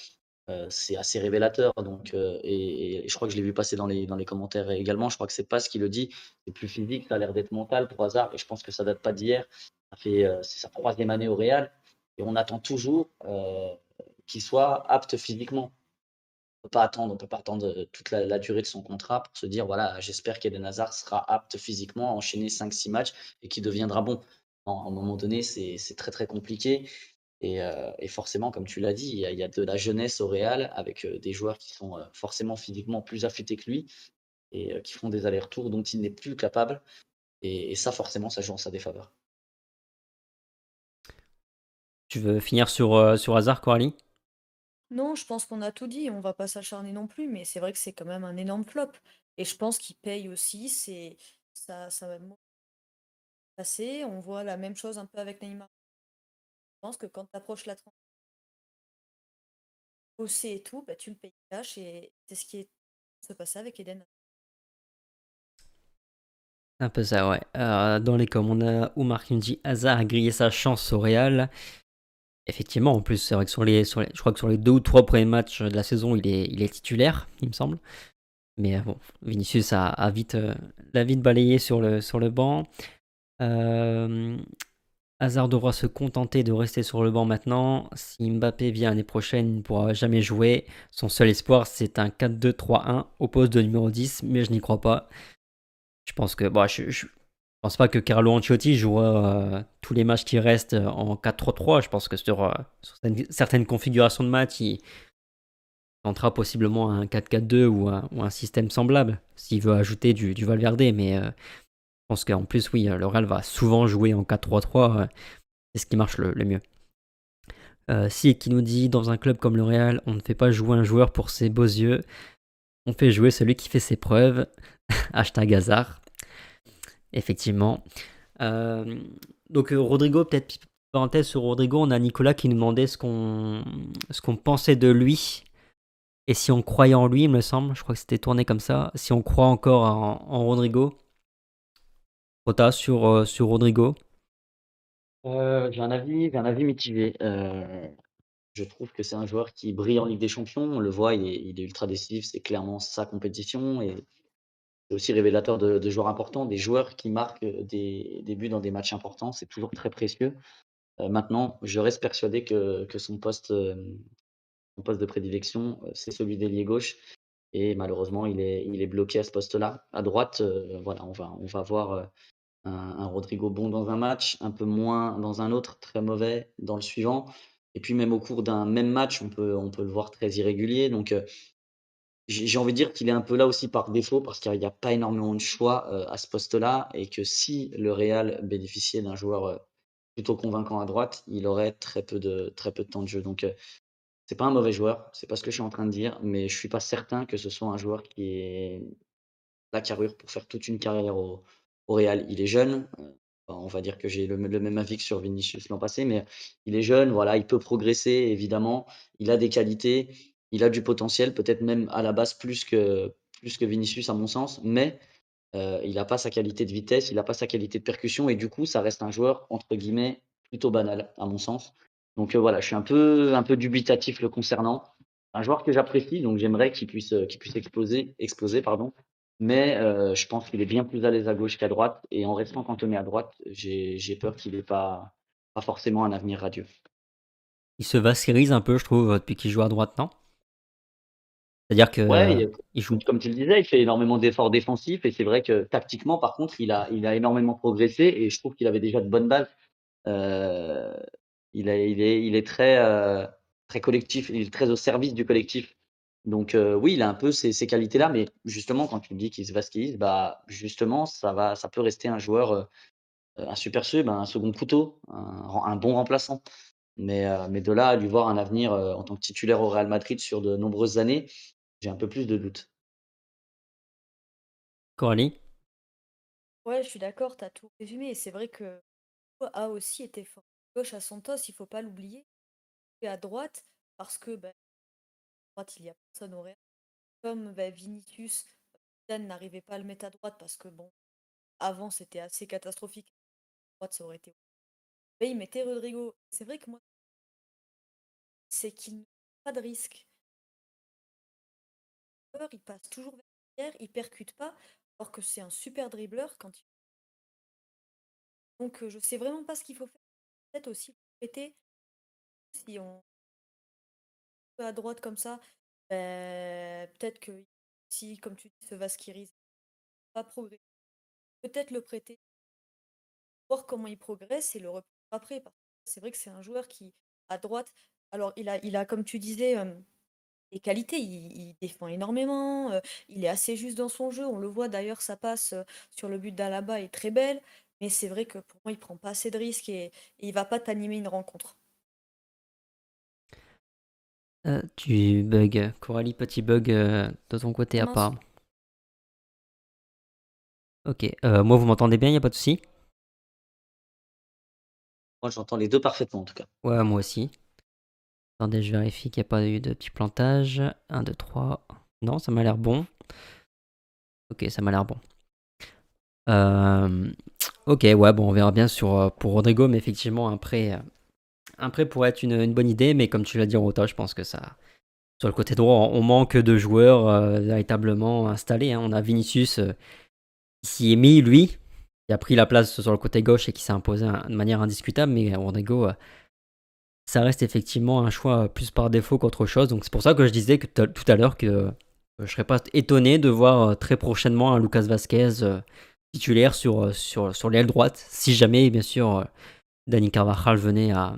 Euh, c'est assez révélateur. Donc, euh, et, je crois que je l'ai vu passer dans les, dans les commentaires également. Je crois que c'est pas ce qu'il le dit. C'est plus physique, ça a l'air d'être mental pour hasard. Et je pense que ça date pas d'hier. Euh, c'est sa troisième année au Real. Et on attend toujours qu'il soit apte physiquement peut pas attendre, on peut pas attendre euh, toute la, durée de son contrat pour se dire voilà, j'espère qu'Eden Hazard sera apte physiquement à enchaîner 5-6 matchs et qu'il deviendra bon. à un moment donné, c'est très très compliqué. Euh, et, forcément, comme tu l'as dit, il y, a, de la jeunesse au Real avec euh, des joueurs qui sont forcément physiquement plus affûtés que lui et qui font des allers-retours dont il n'est plus capable. Et, ça, forcément, ça joue en sa défaveur. Tu veux finir sur, sur Hazard, Coralie? Non, je pense qu'on a tout dit, on va pas s'acharner non plus, mais c'est vrai que c'est quand même un énorme flop. Et je pense qu'il paye aussi, c'est ça, ça va passer. On voit la même chose un peu avec Neymar. Je pense que quand tu approches la transition et tout, bah, tu le payes cash et c'est ce qui est se passer avec Eden. Un peu ça, ouais. Euh, dans les coms, on a dit Hazard a grillé sa chance au Real. Effectivement, en plus, c'est vrai que sur les, je crois que sur les deux ou trois premiers matchs de la saison, il est, il est titulaire, il me semble. Mais euh, bon, Vinicius a, vite, euh, l'a vite balayé sur le, sur le banc. Euh, Hazard devra se contenter de rester sur le banc maintenant. Si Mbappé vient l'année prochaine, il ne pourra jamais jouer. Son seul espoir, c'est un 4-2-3-1 au poste de numéro 10, mais je n'y crois pas. Je pense que bon, je pense pas que Carlo Ancelotti jouera euh, tous les matchs qui restent euh, en 4-3-3. Je pense que sur, euh, certaines, configurations de match, il, tentera possiblement un 4-4-2 ou un, système semblable s'il veut ajouter du, Valverde. Mais je pense qu'en plus, oui, le Real va souvent jouer en 4-3-3. c'est ce qui marche le, mieux. si qui nous dit dans un club comme le Real, on ne fait pas jouer un joueur pour ses beaux yeux, on fait jouer celui qui fait ses preuves. [laughs] Hashtag hasard. Effectivement. Euh, donc euh, Rodrigo, peut-être parenthèse sur Rodrigo, on a Nicolas qui nous demandait ce qu'on ce qu'on pensait de lui et si on croyait en lui, il me semble. Je crois que c'était tourné comme ça. Si on croit encore en, Rodrigo. Rota sur, euh, sur Rodrigo. j'ai un avis, un avis je trouve que c'est un joueur qui brille en Ligue des Champions. On le voit, il est, il est ultra décisif. C'est clairement sa compétition et c'est aussi révélateur de, joueurs importants, des joueurs qui marquent euh, des, buts dans des matchs importants. C'est toujours très précieux. Euh, maintenant, je reste persuadé que, son, poste, euh, son poste de prédilection, c'est celui d'ailier gauche. Et malheureusement, il est, bloqué à ce poste-là. À droite, voilà, on va, on voir un, Rodrigo bon dans un match, un peu moins dans un autre, très mauvais dans le suivant. Et puis même au cours d'un même match, on peut, on peut le voir très irrégulier. Donc j'ai envie de dire qu'il est un peu là aussi par défaut parce qu'il n'y a pas énormément de choix euh, à ce poste-là et que si le Real bénéficiait d'un joueur euh, plutôt convaincant à droite, il aurait très peu de, très peu de temps de jeu. Donc, euh, c'est pas un mauvais joueur, c'est pas ce que je suis en train de dire, mais je suis pas certain que ce soit un joueur qui ait la carrure pour faire toute une carrière au, Real. Il est jeune, on va dire que j'ai le, le, même avis que sur Vinicius l'an passé, mais il est jeune, voilà, il peut progresser évidemment, il a des qualités il a du potentiel, peut-être même à la base plus que, Vinicius à mon sens, mais euh, il n'a pas sa qualité de vitesse, il n'a pas sa qualité de percussion, et du coup, ça reste un joueur, entre guillemets, plutôt banal, à mon sens. Donc euh, voilà, je suis un peu, un peu dubitatif le concernant. Un joueur que j'apprécie, donc j'aimerais qu'il puisse, exploser, pardon. mais euh, je pense qu'il est bien plus à l'aise à gauche qu'à droite, et en restant cantonné à droite, j'ai peur qu'il n'ait pas, forcément un avenir radieux. Il se vasquerise un peu, je trouve, depuis qu'il joue à droite, non? C'est-à-dire que il joue. Comme tu le disais, il fait énormément d'efforts défensifs et c'est vrai que tactiquement, par contre, il a, il a énormément progressé et je trouve qu'il avait déjà de bonnes bases. Euh, il, a, il, est, il est très, euh, très collectif, il est très au service du collectif. Donc euh, oui, il a un peu ces, ces qualités-là, mais justement, quand tu dis qu'il se vasquise, bah justement, ça va, ça peut rester un joueur, un super sub, un second couteau, un, un bon remplaçant. Mais, mais de là à lui voir un avenir en tant que titulaire au Real Madrid sur de nombreuses années, j'ai un peu plus de doutes. Coralie? Ouais, je suis d'accord, tu as tout résumé. Et c'est vrai que a aussi été fort gauche à son toss, il faut pas l'oublier. Et à droite, parce que bah, à droite, il y a personne au Real. Comme bah, Vinicius, Dan n'arrivait pas à le mettre à droite parce que bon, avant c'était assez catastrophique. À droite, ça aurait été. Mais il mettait Rodrigo. C'est vrai que moi, c'est qu'il n'a pas de risque il passe toujours vers il percute pas, alors que c'est un super dribbleur quand il... Donc je sais vraiment pas ce qu'il faut faire. Peut-être aussi prêter, si on à droite comme ça, ben, peut-être que si, comme tu dis, ce Vasquiris pas progresser, peut-être le prêter, voir comment il progresse et le reprendre après. C'est vrai que c'est un joueur qui, à droite, alors il a, il a comme tu disais, des qualités, il, défend énormément, euh, il est assez juste dans son jeu. On le voit d'ailleurs, ça passe euh, sur le but d'Alaba est très belle, mais c'est vrai que pour moi, il prend pas assez de risques et, il il va pas t'animer une rencontre. Euh, tu bugs, Coralie, petit bug de ton côté à part. Ok, moi vous m'entendez bien, il n'y a pas de souci? Moi, j'entends les deux parfaitement en tout cas. Ouais, moi aussi. Attendez, je vérifie qu'il n'y a pas eu de petit plantage. 1, 2, 3. Non, ça m'a l'air bon. Ok, ça m'a l'air bon. Euh, ok, ouais, bon, on verra bien sur, euh, pour Rodrigo, mais effectivement, un prêt, euh, un prêt pourrait être une, bonne idée, mais comme tu l'as dit, Rota, je pense que ça. Sur le côté droit, on manque de joueurs véritablement installés. Hein. On a Vinicius qui s'y est mis, lui, qui a pris la place sur le côté gauche et qui s'est imposé de manière indiscutable, mais Rodrigo ça reste effectivement un choix plus par défaut qu'autre chose. Donc c'est pour ça que je disais que tout à l'heure que euh, je serais pas étonné de voir euh, très prochainement un Lucas Vasquez euh, titulaire sur, sur, sur l'aile droite, si jamais bien sûr Dani Carvajal venait à,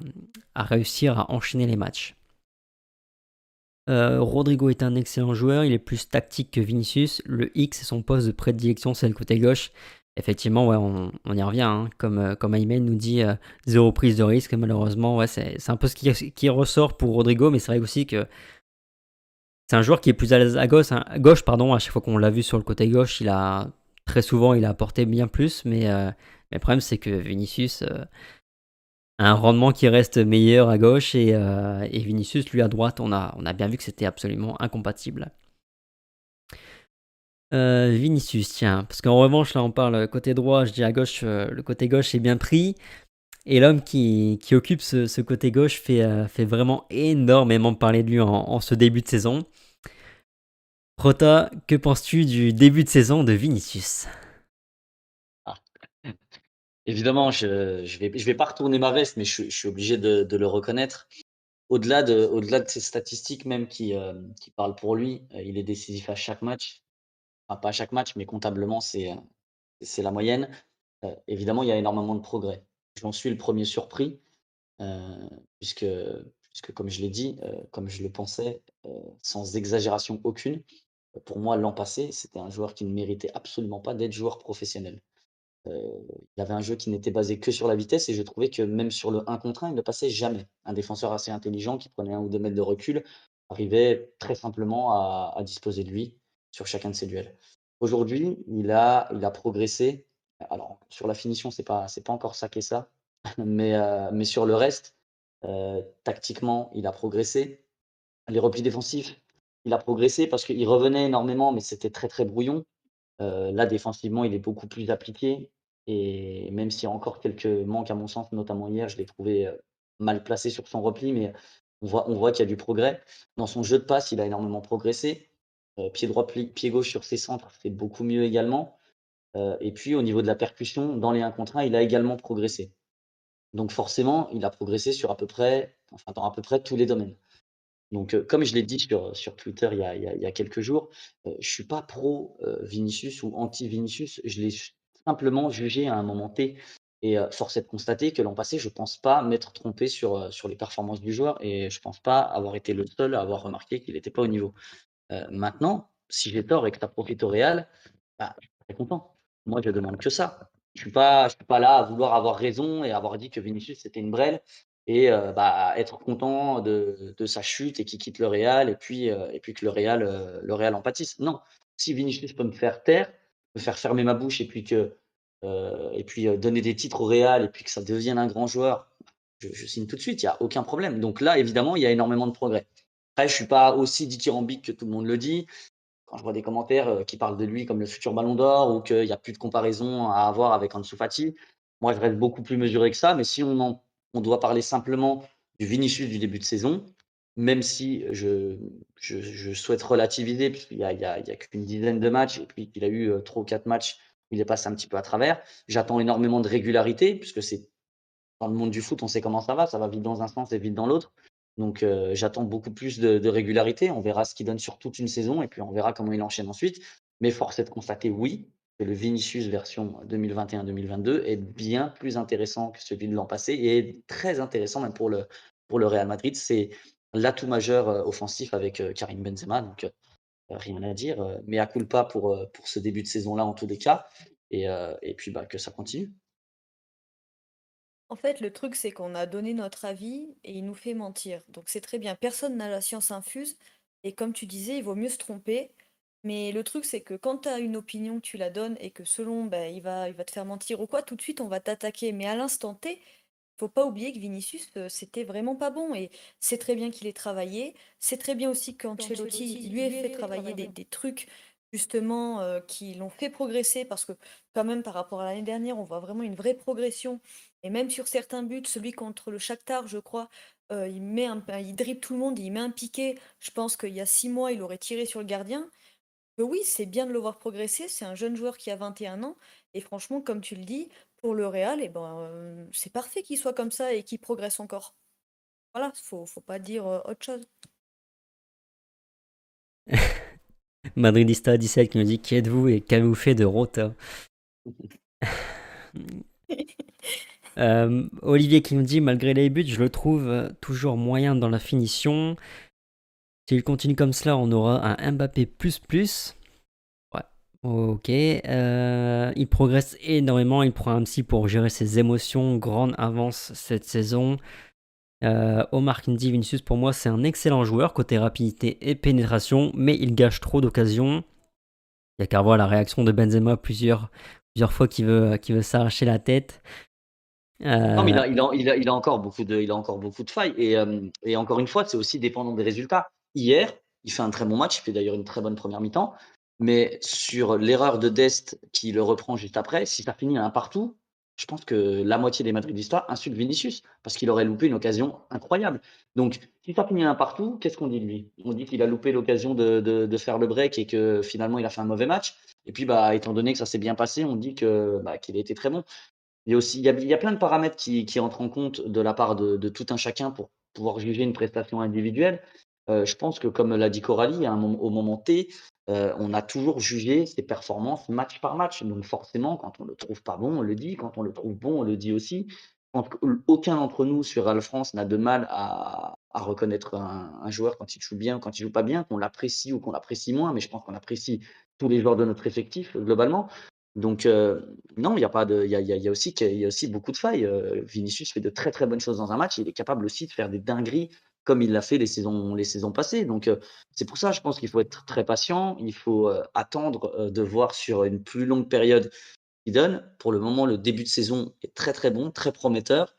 à réussir à enchaîner les matchs. Rodrigo est un excellent joueur, il est plus tactique que Vinicius. Le X, son poste de prédilection, c'est le côté gauche. Effectivement, ouais, on, y revient. Hein. Comme, euh, comme Aymen nous dit, euh, zéro prise de risque. Malheureusement, ouais, c'est, un peu ce qui, qui, ressort pour Rodrigo, mais c'est vrai aussi que c'est un joueur qui est plus à l'aise à gauche. Hein. gauche pardon, à chaque fois qu'on l'a vu sur le côté gauche, il a très souvent il a apporté bien plus. Mais, euh, le problème, c'est que Vinicius a un rendement qui reste meilleur à gauche et, et Vinicius, lui, à droite, on a, on a bien vu que c'était absolument incompatible. Euh, Vinicius, tiens, parce qu'en revanche, là, on parle côté droit, je dis à gauche, euh, le côté gauche est bien pris. Et l'homme qui, occupe ce, côté gauche fait, euh, fait vraiment énormément parler de lui en, ce début de saison. Rota, que penses-tu du début de saison de Vinicius? Ah. Évidemment, je ne vais, pas retourner ma veste, mais je, suis obligé de, le reconnaître. Au-delà de, au -delà de ces statistiques même qui parlent pour lui, il est décisif à chaque match pas à chaque match, mais comptablement, c'est, euh, la moyenne. Euh, évidemment, il y a énormément de progrès. J'en suis le premier surpris, euh, puisque comme je l'ai dit, comme je le pensais, sans exagération aucune, pour moi, l'an passé, c'était un joueur qui ne méritait absolument pas d'être joueur professionnel. il avait un jeu qui n'était basé que sur la vitesse et je trouvais que même sur le 1 contre 1, il ne passait jamais. Un défenseur assez intelligent qui prenait un ou deux mètres de recul arrivait très simplement à disposer de lui sur chacun de ses duels. Aujourd'hui, il a, progressé. Alors, sur la finition, c'est pas, c'est pas encore ça qu'est ça, [laughs] mais, euh, mais sur le reste, euh, tactiquement, il a progressé. Les replis défensifs, il a progressé parce qu'il revenait énormément, mais c'était très très brouillon. Euh, là, défensivement, il est beaucoup plus appliqué. Et même s'il y a encore quelques manques à mon sens, notamment hier, je l'ai trouvé mal placé sur son repli, mais on voit, on voit qu'il y a du progrès. Dans son jeu de passe, il a énormément progressé. Euh, pied droit, pied gauche sur ses centres, c'est beaucoup mieux également. Euh, et puis au niveau de la percussion, dans les 1 contre 1, il a également progressé. Donc forcément, il a progressé sur à peu près, enfin dans à peu près tous les domaines. Donc, euh, comme je l'ai dit sur, Twitter il y, a, quelques jours, je ne suis pas pro Vinicius ou anti-Vinicius. Je l'ai simplement jugé à un moment T. Et force est de constater que l'an passé, je ne pense pas m'être trompé sur les performances du joueur et je ne pense pas avoir été le seul à avoir remarqué qu'il n'était pas au niveau. Euh, maintenant, si j'ai tort et que ça profite au Real, bah, je suis très content. Moi, je demande que ça. Je ne suis, pas, là à vouloir avoir raison et avoir dit que Vinicius c'était une brêle et euh, bah, être content de, sa chute et qu'il quitte le Real et puis, euh, que le Real, le Real en pâtisse. Non, si Vinicius peut me faire taire, me faire fermer ma bouche et puis, que, et puis donner des titres au Real et puis que ça devienne un grand joueur, je, je signe tout de suite, il n'y a aucun problème. Donc là, évidemment, il y a énormément de progrès. Après, je suis pas aussi dithyrambique que tout le monde le dit. Quand je vois des commentaires euh, qui parlent de lui comme le futur Ballon d'Or ou qu'il n'y a plus de comparaison à avoir avec Ansu Fati, moi, je reste beaucoup plus mesuré que ça. Mais si on, on doit parler simplement du Vinicius du début de saison, même si je, je, souhaite relativiser, puisqu'il n'y a, a, a qu'une dizaine de matchs et puis qu'il a eu euh, trois ou quatre matchs il est passé un petit peu à travers, j'attends énormément de régularité, puisque c'est dans le monde du foot, on sait comment ça va, ça va vite dans un sens et vite dans l'autre. Donc euh, j'attends beaucoup plus de, régularité. On verra ce qu'il donne sur toute une saison et puis on verra comment il enchaîne ensuite. Mais force est de constater, oui, que le Vinicius version 2021-2022 est bien plus intéressant que celui de l'an passé et très intéressant même pour le, pour le Real Madrid. C'est l'atout majeur euh, offensif avec euh, Karim Benzema. Donc rien à dire. Mais à culpa pour, pour ce début de saison-là en tous les cas. Et, et puis bah, que ça continue. En fait, le truc, c'est qu'on a donné notre avis et il nous fait mentir. Donc c'est très bien. Personne n'a la science infuse. Et comme tu disais, il vaut mieux se tromper. Mais le truc, c'est que quand tu as une opinion, tu la donnes et que selon, ben, il va, il va te faire mentir ou quoi, tout de suite, on va t'attaquer. Mais à l'instant T, faut pas oublier que Vinicius, euh, c'était vraiment pas bon. Et c'est très bien qu'il ait travaillé. C'est très bien aussi qu'Ancelotti lui ait fait travailler des, des trucs justement euh, qui l'ont fait progresser parce que quand même par rapport à l'année dernière, on voit vraiment une vraie progression et même sur certains buts, celui contre le Shakhtar, je crois, euh, il met un il dribble tout le monde, il met un piqué. Je pense qu'il y a six mois, il aurait tiré sur le gardien. oui, c'est bien de le voir progresser, c'est un jeune joueur qui a 21 ans et franchement, comme tu le dis, pour le Real et ben, euh, c'est parfait qu'il soit comme ça et qu'il progresse encore. Voilà, faut faut pas dire, autre chose. [laughs] Madridista 17 qui nous dit qui êtes-vous et qu'avez-vous fait de Rota? [laughs] euh, Olivier qui nous dit malgré les buts, je le trouve toujours moyen dans la finition. S'il continue comme cela, on aura un Mbappé plus plus. Ouais, ok. Euh, il progresse énormément. Il prend un psy pour gérer ses émotions. Grande avance cette saison. Euh, Omar Kindi Vinicius, pour moi, c'est un excellent joueur côté rapidité et pénétration, mais il gâche trop d'occasions. Il y a qu'à voir la réaction de Benzema plusieurs, plusieurs fois qui veut, qui veut s'arracher la tête. Non, mais il a, encore beaucoup de, failles. Et, euh, et encore une fois, c'est aussi dépendant des résultats. Hier, il fait un très bon match, il fait d'ailleurs une très bonne première mi-temps. Mais sur l'erreur de Dest qui le reprend juste après, si ça finit à un partout, je pense que la moitié des Madridistas insultent Vinicius parce qu'il aurait loupé une occasion incroyable. Donc, si ça finit un partout, qu'est-ce qu'on dit de lui? On dit qu'il a loupé l'occasion de, faire le break et que finalement il a fait un mauvais match. Et puis, bah, étant donné que ça s'est bien passé, on dit bah, qu'il a été très bon. Il y a aussi il y a, plein de paramètres qui, entrent en compte de la part de, tout un chacun pour pouvoir juger une prestation individuelle. Euh, je pense que, comme l'a dit Coralie, au moment T, euh, on a toujours jugé ses performances match par match. Donc forcément, quand on le trouve pas bon, on le dit. Quand on le trouve bon, on le dit aussi. aucun d'entre nous sur Real France n'a de mal à, reconnaître un, joueur quand il joue bien ou quand il joue pas bien, qu'on l'apprécie ou qu'on l'apprécie moins, mais je pense qu'on apprécie tous les joueurs de notre effectif globalement. Donc euh, non, il y a pas de, y a, y a aussi beaucoup de failles. Vinicius fait de très très bonnes choses dans un match. Il est capable aussi de faire des dingueries comme il l'a fait les saisons, les saisons passées. Donc, euh, c'est pour ça, je pense qu'il faut être très patient. Il faut euh, attendre euh, de voir sur une plus longue période qu'il donne. Pour le moment, le début de saison est très, très bon, très prometteur,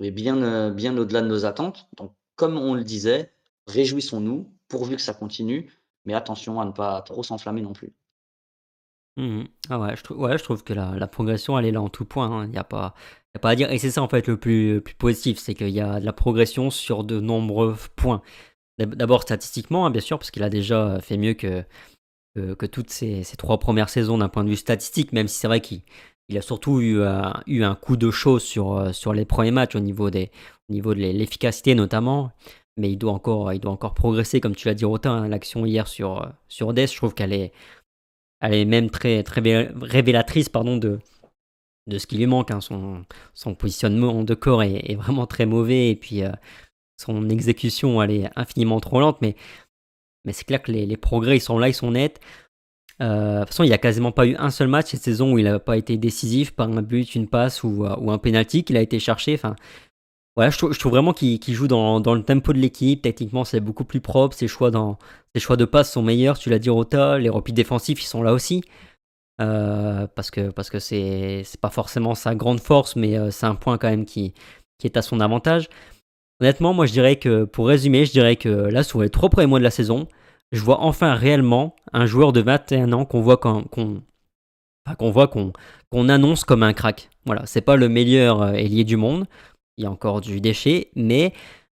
mais bien, bien au-delà de nos attentes. Donc, comme on le disait, réjouissons-nous, pourvu que ça continue, mais attention à ne pas trop s'enflammer non plus. Mmh ah ouais, je, trouve, ouais, je trouve que la, progression, elle est là en tout point. Hein. Il n'y a pas pas à dire. Et c'est ça en fait le plus, positif, c'est qu'il y a de la progression sur de nombreux points. D'abord statistiquement, hein, bien sûr, parce qu'il a déjà fait mieux que, que, toutes ces, trois premières saisons d'un point de vue statistique, même si c'est vrai qu'il a surtout eu, un, eu un coup de chaud sur, sur les premiers matchs au niveau, des, au niveau de l'efficacité notamment. Mais il doit encore, il doit encore progresser, comme tu l'as dit, Rotin. Hein, l'action hier sur, sur Death, je trouve qu'elle est, elle est même très, très révélatrice pardon, de, de ce qui lui manque. Hein. Son, son, positionnement de corps est, vraiment très mauvais et puis euh, son exécution elle est infiniment trop lente. Mais, mais c'est clair que les, progrès ils sont là, ils sont nets. Euh, de toute façon, il n'y a quasiment pas eu un seul match cette saison où il n'a pas été décisif par un but, une passe ou, euh, un penalty qu'il a été cherché. Enfin, voilà, je, trouve, vraiment qu'il joue dans, le tempo de l'équipe. Techniquement, c'est beaucoup plus propre. Ses choix, de passe sont meilleurs. Tu l'as dit, Rota. Les repies défensifs, ils sont là aussi. Euh, parce que parce que c'est pas forcément sa grande force, mais euh, c'est un point quand même qui, qui est à son avantage. Honnêtement, moi je dirais que pour résumer, je dirais que là sur les trois premiers mois de la saison, je vois enfin réellement un joueur de 21 ans qu'on voit qu'on voit qu'on annonce comme un crack. Voilà, c'est pas le meilleur euh, ailier du monde, il y a encore du déchet, mais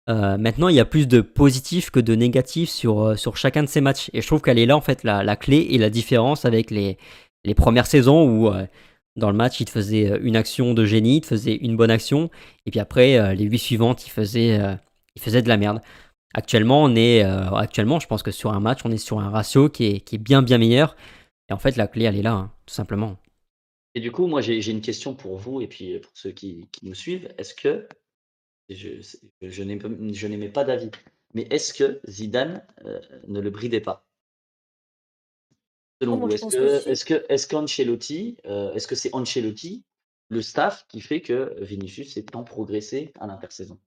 maintenant il y a plus de positifs que de négatifs sur, sur chacun de ces matchs. Et je trouve qu'elle est là en fait la, clé et la différence avec les, premières saisons où euh, dans le match, il te faisait euh, une action de génie, il te faisait une bonne action, et puis après, euh, les huit suivantes, il faisait, de la merde. Actuellement, on est, actuellement, je pense que sur un match, on est sur un ratio qui est, qui est bien, bien meilleur. Et en fait, la clé, elle est là, hein, tout simplement. Et du coup, moi, j'ai une question pour vous et puis pour ceux qui, qui nous suivent. Est-ce que, je, je n'aimais pas d'avis, mais est-ce que Zidane ne le bridait pas? Selon oh, vous, est-ce que, est-ce qu'Ancelotti, euh, est-ce que c'est Ancelotti, le staff, qui fait que Vinicius est tant progressé à l'intersaison?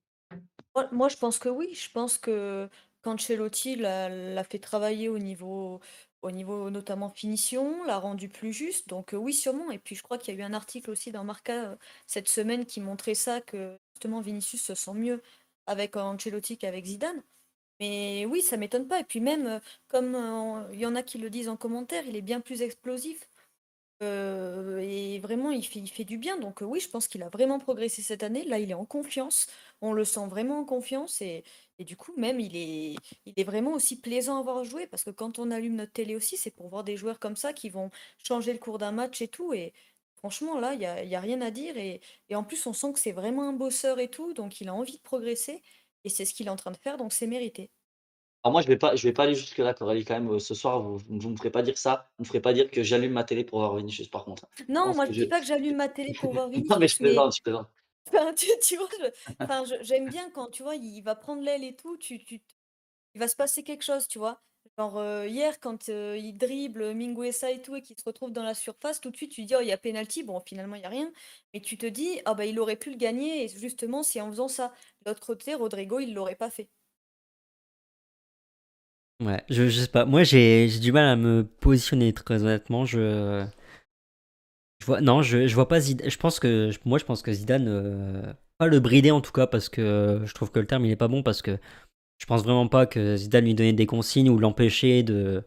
Moi, je pense que oui. Je pense que qu'Ancelotti l'a fait travailler au niveau, au niveau notamment finition, l'a rendu plus juste. Donc euh, oui, sûrement. Et puis je crois qu'il y a eu un article aussi dans Marca euh, cette semaine qui montrait ça, que justement Vinicius se sent mieux avec Ancelotti qu'avec Zidane. Mais oui, ça m'étonne pas et puis même, comme, il y en a qui le disent en commentaire, il est bien plus explosif, et vraiment il fait il fait du bien donc oui, je pense qu'il a vraiment progressé cette année. Là, il est en confiance, on le sent vraiment en confiance et et du coup même il est il est vraiment aussi plaisant à voir jouer parce que quand on allume notre télé aussi, c'est pour voir des joueurs comme ça qui vont changer le cours d'un match et tout et franchement là, il y a y a rien à dire et et en plus on sent que c'est vraiment un bosseur et tout, donc il a envie de progresser et c'est ce qu'il est en train de faire, donc c'est mérité. Alors moi, je vais pas je vais pas aller jusque-là, Coralie, quand même, euh, ce soir, vous vous me ferez pas dire ça. Vous me ferez pas dire que j'allume ma télé pour voir Vinicius, par contre. Non, moi je dis pas que j'allume ma télé pour voir [laughs] Non, mais je Vinicius, plaisante, je plaisante. Enfin, tu [laughs] j'aime bien quand, tu vois, il va prendre l'aile et tout, tu tu il va se passer quelque chose, tu vois? Genre, heu, hier quand, heu, il dribble Mingueza et tout et qu'il se retrouve dans la surface, tout de suite tu dis: «Oh il y a penalty». Bon finalement il y a rien, mais tu te dis: «Ah bah il aurait pu le gagner et justement c'est en faisant ça». De l'autre côté, Rodrigo il l'aurait pas fait. Ouais, je, sais pas. Moi, j'ai du mal à me positionner, très honnêtement. Je non, je, vois pas Zidane. Je pense que, moi, je pense que Zidane, euh, pas le brider en tout cas, parce que je trouve que le terme il est pas bon, parce que je pense vraiment pas que Zidane lui donnait des consignes ou l'empêcher de,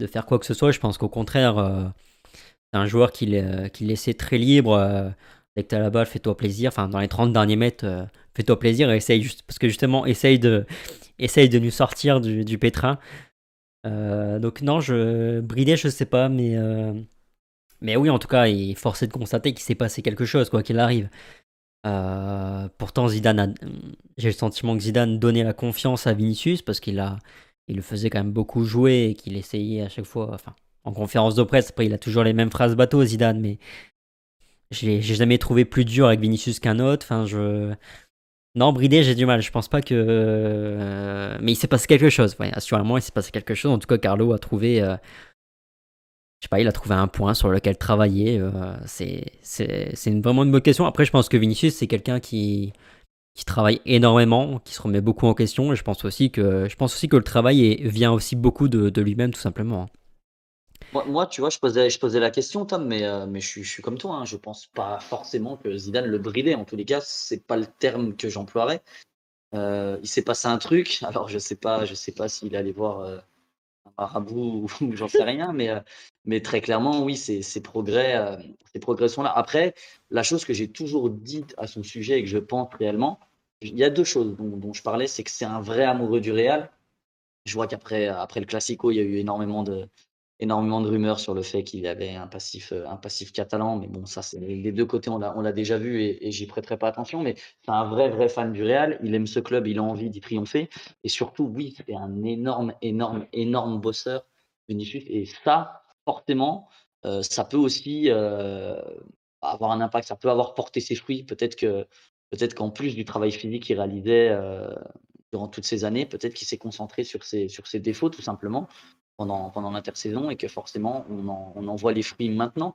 de faire quoi que ce soit. Je pense qu'au contraire, euh, c'est un joueur qui, qui laissait très libre. Euh, dès que t'as la balle, fais-toi plaisir. Enfin, dans les 30 derniers mètres, fais-toi plaisir et essaye juste, parce que justement, essaye de, [laughs] essaye de nous sortir du, du pétrin. Donc non, je brider, je sais pas, mais mais oui, en tout cas, il est forcé de constater qu'il s'est passé quelque chose, quoi qu'il arrive. Euh, pourtant, Zidane, a- j'ai le sentiment que Zidane donnait la confiance à Vinicius parce qu'il a, il le faisait quand même beaucoup jouer et qu'il essayait à chaque fois, enfin, en conférence de presse. Après, il a toujours les mêmes phrases bateau, Zidane, mais j'ai jamais trouvé plus dur avec Vinicius qu'un autre. Enfin, je non, bridé, j'ai du mal. Je pense pas que. euh, Mais il s'est passé quelque chose. Ouais, assurément, il s'est passé quelque chose. En tout cas, Carlo a trouvé. euh, Je sais pas, il a trouvé un point sur lequel travailler. euh, C'est vraiment une bonne question. Après, je pense que Vinicius, c'est quelqu'un qui travaille énormément, qui se remet beaucoup en question. Et je pense aussi que je pense aussi que le travail vient aussi beaucoup de, lui-même, tout simplement. Moi, tu vois, je posais, la question, Tom, mais, euh, je, suis, comme toi. Hein, je pense pas forcément que Zidane le bridait. En tous les cas, c'est pas le terme que j'emploierais. Euh, il s'est passé un truc. [laughs] Alors, je sais pas, je sais pas s'il allait voir un marabout ou, j'en sais rien, mais, mais très clairement, oui, ces, progrès, euh, ces progrès sont là. Après, la chose que j'ai toujours dit à son sujet et que je pense réellement, il y a deux choses dont, je parlais, c'est que c'est un vrai amoureux du Real. Je vois qu'après après le Classico, il y a eu énormément de, énormément de rumeurs sur le fait qu'il avait un passif, un passif catalan. Mais bon, ça, c'est les deux côtés, on l'a, on l'a déjà vu et, et j'y prêterai pas attention. Mais c'est un vrai, vrai fan du Real. Il aime ce club, il a envie d'y triompher. Et surtout, oui, c'est un énorme, énorme, énorme bosseur, Vinicius. Et ça, forcément, euh, ça peut aussi euh, avoir un impact. Ça peut avoir porté ses fruits. Peut-être que, peut-être qu'en plus du travail physique qu'il réalisait euh, durant toutes ces années, peut-être qu'il s'est concentré sur ses, sur ses défauts, tout simplement pendant, pendant l'intersaison et que forcément on en, on en voit les fruits maintenant.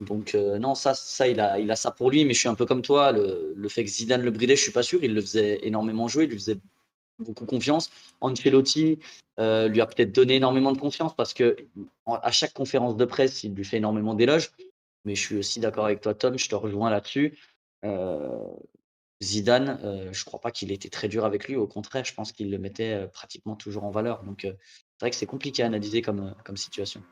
Donc non, ça, ça il, a, il a ça pour lui, mais je suis un peu comme toi. Le, le fait que Zidane le bridait, je suis pas sûr. Il le faisait énormément jouer, il lui faisait beaucoup confiance. Ancelotti euh, lui a peut-être donné énormément de confiance parce que à chaque conférence de presse, il lui fait énormément d'éloges. Mais je suis aussi d'accord avec toi, Tom. Je te rejoins là-dessus. Euh, Zidane, euh, je crois pas qu'il était très dur avec lui. Au contraire, je pense qu'il le mettait pratiquement toujours en valeur. Donc c'est vrai que c'est compliqué à analyser comme, comme situation.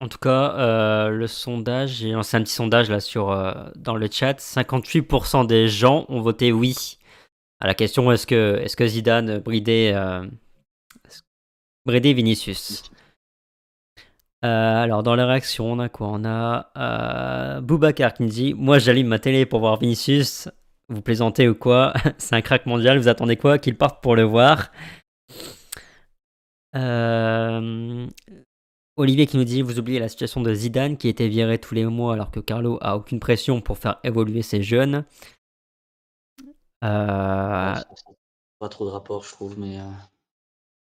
En tout cas, le sondage, j'ai un petit sondage là sur dans le chat. 58% des gens ont voté oui à la question est-ce que est-ce que Zidane bridait euh, Vinicius? Euh, alors dans les réactions, on a quoi? On a euh, Boubacar qui nous dit moi j'allume ma télé pour voir Vinicius. Vous plaisantez ou quoi? [laughs] C'est un crack mondial. Vous attendez quoi? Qu'il parte pour le voir. Euh, Olivier qui nous dit Vous oubliez la situation de Zidane qui était viré tous les mois alors que Carlo a aucune pression pour faire évoluer ses jeunes. Euh, Ouais, ça- ça- pas trop de rapport, je trouve, mais euh,